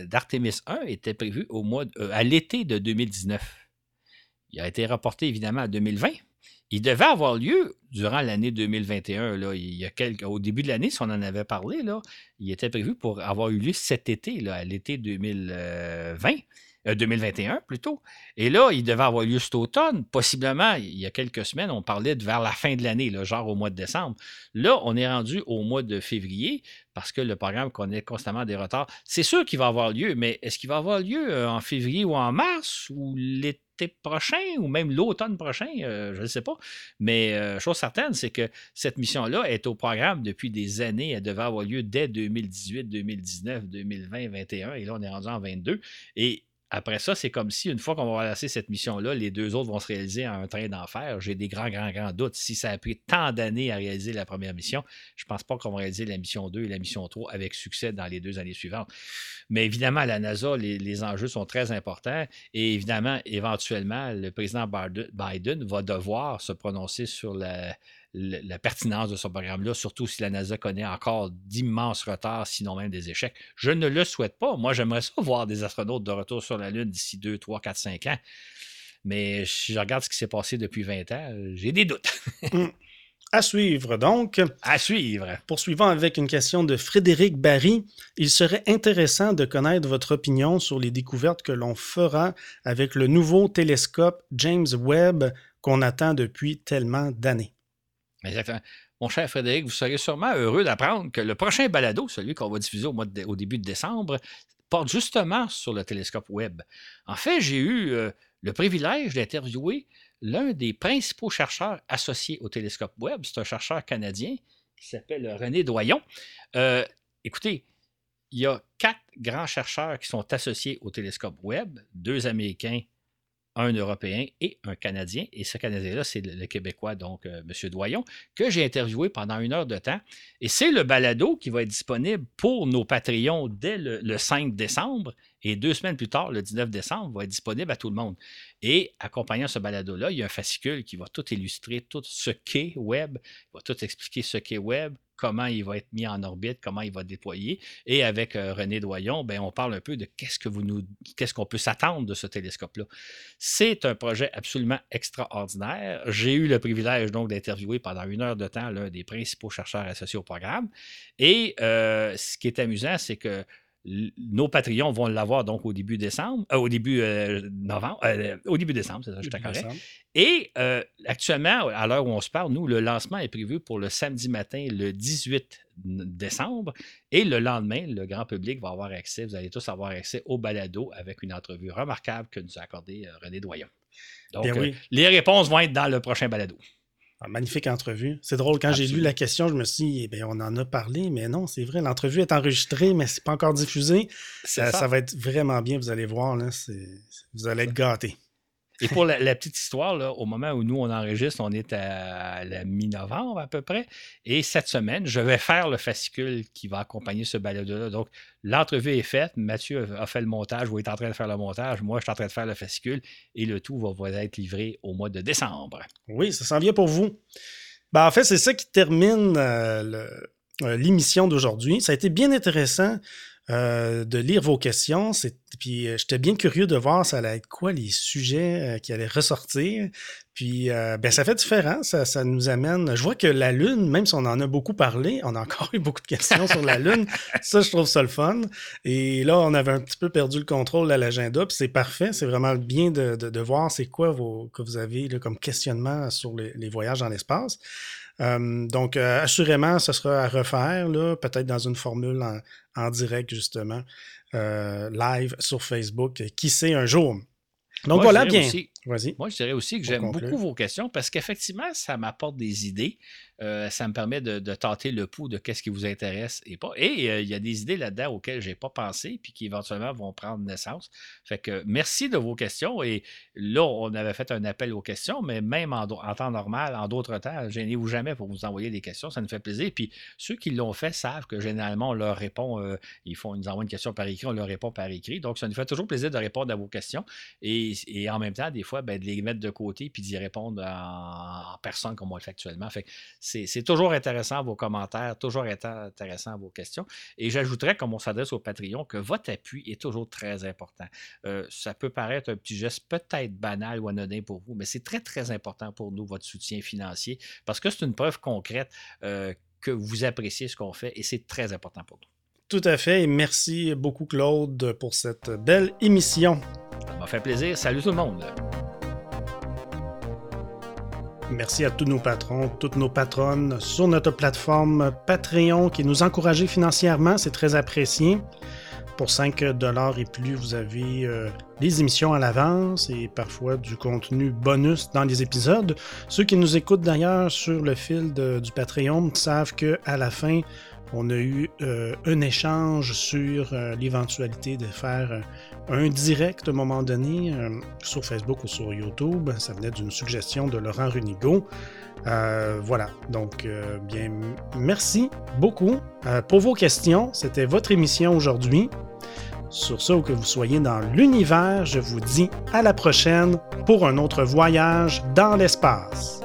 d'Artemis 1 était prévu au mois euh, à l'été de 2019. Il a été reporté évidemment à 2020. Il devait avoir lieu durant l'année 2021. Là, il y a quelques, au début de l'année, si on en avait parlé, là, il était prévu pour avoir eu lieu cet été, là, à l'été 2020. 2021 euh, plutôt. Et là, il devait avoir lieu cet automne. Possiblement, il y a quelques semaines, on parlait de vers la fin de l'année, genre au mois de décembre. Là, on est rendu au mois de février parce que le programme connaît constamment des retards. C'est sûr qu'il va avoir lieu, mais est-ce qu'il va avoir lieu euh, en février ou en mars ou l'été prochain ou même l'automne prochain, euh, je ne sais pas. Mais chose certaine, c'est que cette mission-là est au programme depuis des années. Elle devait avoir lieu dès 2018, 2019, 2020, 2021. Et là, on est rendu en 22. Et après ça, c'est comme si une fois qu'on va lancer cette mission-là, les deux autres vont se réaliser en un train d'enfer. J'ai des grands, grands, grands doutes. Si ça a pris tant d'années à réaliser la première mission, je ne pense pas qu'on va réaliser la mission 2 et la mission 3 avec succès dans les deux années suivantes. Mais évidemment, à la NASA, les, enjeux sont très importants et évidemment, éventuellement, le président Biden va devoir se prononcer sur la, la pertinence de ce programme-là, surtout si la NASA connaît encore d'immenses retards, sinon même des échecs. Je ne le souhaite pas. Moi, j'aimerais ça voir des astronautes de retour sur la Lune d'ici 2, 3, 4, 5 ans. Mais si je regarde ce qui s'est passé depuis 20 ans, j'ai des doutes. Hmm. À suivre donc. À suivre. Poursuivant avec une question de Frédéric Barry. Il serait intéressant de connaître votre opinion sur les découvertes que l'on fera avec le nouveau télescope James Webb qu'on attend depuis tellement d'années. Exactement. Mon cher Frédéric, vous serez sûrement heureux d'apprendre que le prochain balado, celui qu'on va diffuser au, début de décembre, porte justement sur le télescope Webb. En fait, j'ai eu euh, le privilège d'interviewer l'un des principaux chercheurs associés au télescope Webb. C'est un chercheur canadien qui s'appelle René Doyon. Euh, écoutez, il y a quatre grands chercheurs qui sont associés au télescope Webb, deux Américains un Européen et un Canadien. Et ce Canadien-là, c'est le, Québécois, donc euh, M. Doyon, que j'ai interviewé pendant une heure de temps. Et c'est le balado qui va être disponible pour nos Patreons dès le, 5 décembre. Et deux semaines plus tard, le 19 décembre, va être disponible à tout le monde. Et accompagnant ce balado-là, il y a un fascicule qui va tout illustrer, tout ce qu'est Web, il va tout expliquer ce qu'est Web, comment il va être mis en orbite, comment il va déployer. Et avec euh, René Doyon, ben, on parle un peu de qu'est-ce que vous nous, qu'est-ce qu'on peut s'attendre de ce télescope-là. C'est un projet absolument extraordinaire. J'ai eu le privilège donc d'interviewer pendant une heure de temps l'un des principaux chercheurs associés au programme. Et euh, ce qui est amusant, c'est que nos Patreons vont l'avoir donc au début décembre, euh, au début euh, novembre, euh, au début décembre, c'est ça, je correct. Et actuellement, à l'heure où on se parle, nous, le lancement est prévu pour le samedi matin, le 18 décembre. Et le lendemain, le grand public va avoir accès, vous allez tous avoir accès au balado avec une entrevue remarquable que nous a accordée René Doyon. Donc, les réponses vont être dans le prochain balado. Ah, magnifique entrevue. C'est drôle, quand j'ai lu la question, je me suis dit, eh on en a parlé, mais non, c'est vrai, l'entrevue est enregistrée, mais c'est pas encore diffusé. Ça, ça. va être vraiment bien, vous allez voir, là, vous allez être gâtés. Et pour la, petite histoire, au moment où nous, on enregistre, on est à la mi-novembre à peu près. Et cette semaine, je vais faire le fascicule qui va accompagner ce balado-là. Donc, l'entrevue est faite. Mathieu a fait le montage ou est en train de faire le montage. Moi, je suis en train de faire le fascicule. Et le tout va, être livré au mois de décembre. Oui, ça s'en vient pour vous. Ben, en fait, c'est ça qui termine l'émission d'aujourd'hui. Ça a été bien intéressant. De lire vos questions. Puis j'étais bien curieux de voir ça allait être quoi les sujets qui allaient ressortir. Puis, euh, ben, ça fait différent. Ça, nous amène. Je vois que la Lune, même si on en a beaucoup parlé, on a encore eu beaucoup de questions sur la Lune. Ça, je trouve ça le fun. Et là, on avait un petit peu perdu le contrôle à l'agenda. Puis c'est parfait. C'est vraiment bien de, voir c'est quoi vos, que vous avez comme questionnement sur les, voyages dans l'espace. Euh, donc, euh, assurément, ce sera à refaire, peut-être dans une formule en, en direct, justement, live sur Facebook. Qui sait un jour. Donc voilà bien. Moi, je dirais aussi que j'aime beaucoup vos questions parce qu'effectivement, ça m'apporte des idées. Euh, ça me permet de, tenter le pouls de qu'est-ce qui vous intéresse et pas. Et euh, il y a des idées là-dedans auxquelles je n'ai pas pensé puis qui éventuellement vont prendre naissance. Fait que merci de vos questions. Et là, on avait fait un appel aux questions, mais même en, temps normal, en d'autres temps, gênez-vous jamais pour vous envoyer des questions. Ça nous fait plaisir. Puis ceux qui l'ont fait savent que généralement, on leur répond. Euh, ils, font, ils nous envoient une question par écrit, on leur répond par écrit. Donc, ça nous fait toujours plaisir de répondre à vos questions. Et, en même temps, des fois, ben, de les mettre de côté puis d'y répondre en, personne comme on le fait actuellement. Fait c'est toujours intéressant vos commentaires, toujours intéressant vos questions. Et j'ajouterais, comme on s'adresse au Patreon, que votre appui est toujours très important. Euh, ça peut paraître un petit geste peut-être banal ou anodin pour vous, mais c'est très, très important pour nous, votre soutien financier, parce que c'est une preuve concrète euh, que vous appréciez ce qu'on fait et c'est très important pour nous. Tout à fait, et merci beaucoup Claude pour cette belle émission. Ça m'a fait plaisir. Salut tout le monde. Merci à tous nos patrons, toutes nos patronnes sur notre plateforme Patreon qui nous encouragent financièrement, c'est très apprécié. Pour 5 dollars et plus, vous avez euh, les émissions à l'avance et parfois du contenu bonus dans les épisodes. Ceux qui nous écoutent d'ailleurs sur le fil du Patreon savent que à la fin, on a eu euh, un échange sur euh, l'éventualité de faire euh, un direct à un moment donné sur Facebook ou sur YouTube. Ça venait d'une suggestion de Laurent Runigo. voilà, donc bien, merci beaucoup pour vos questions. C'était votre émission aujourd'hui. Sur ce, que vous soyez dans l'univers, je vous dis à la prochaine pour un autre voyage dans l'espace.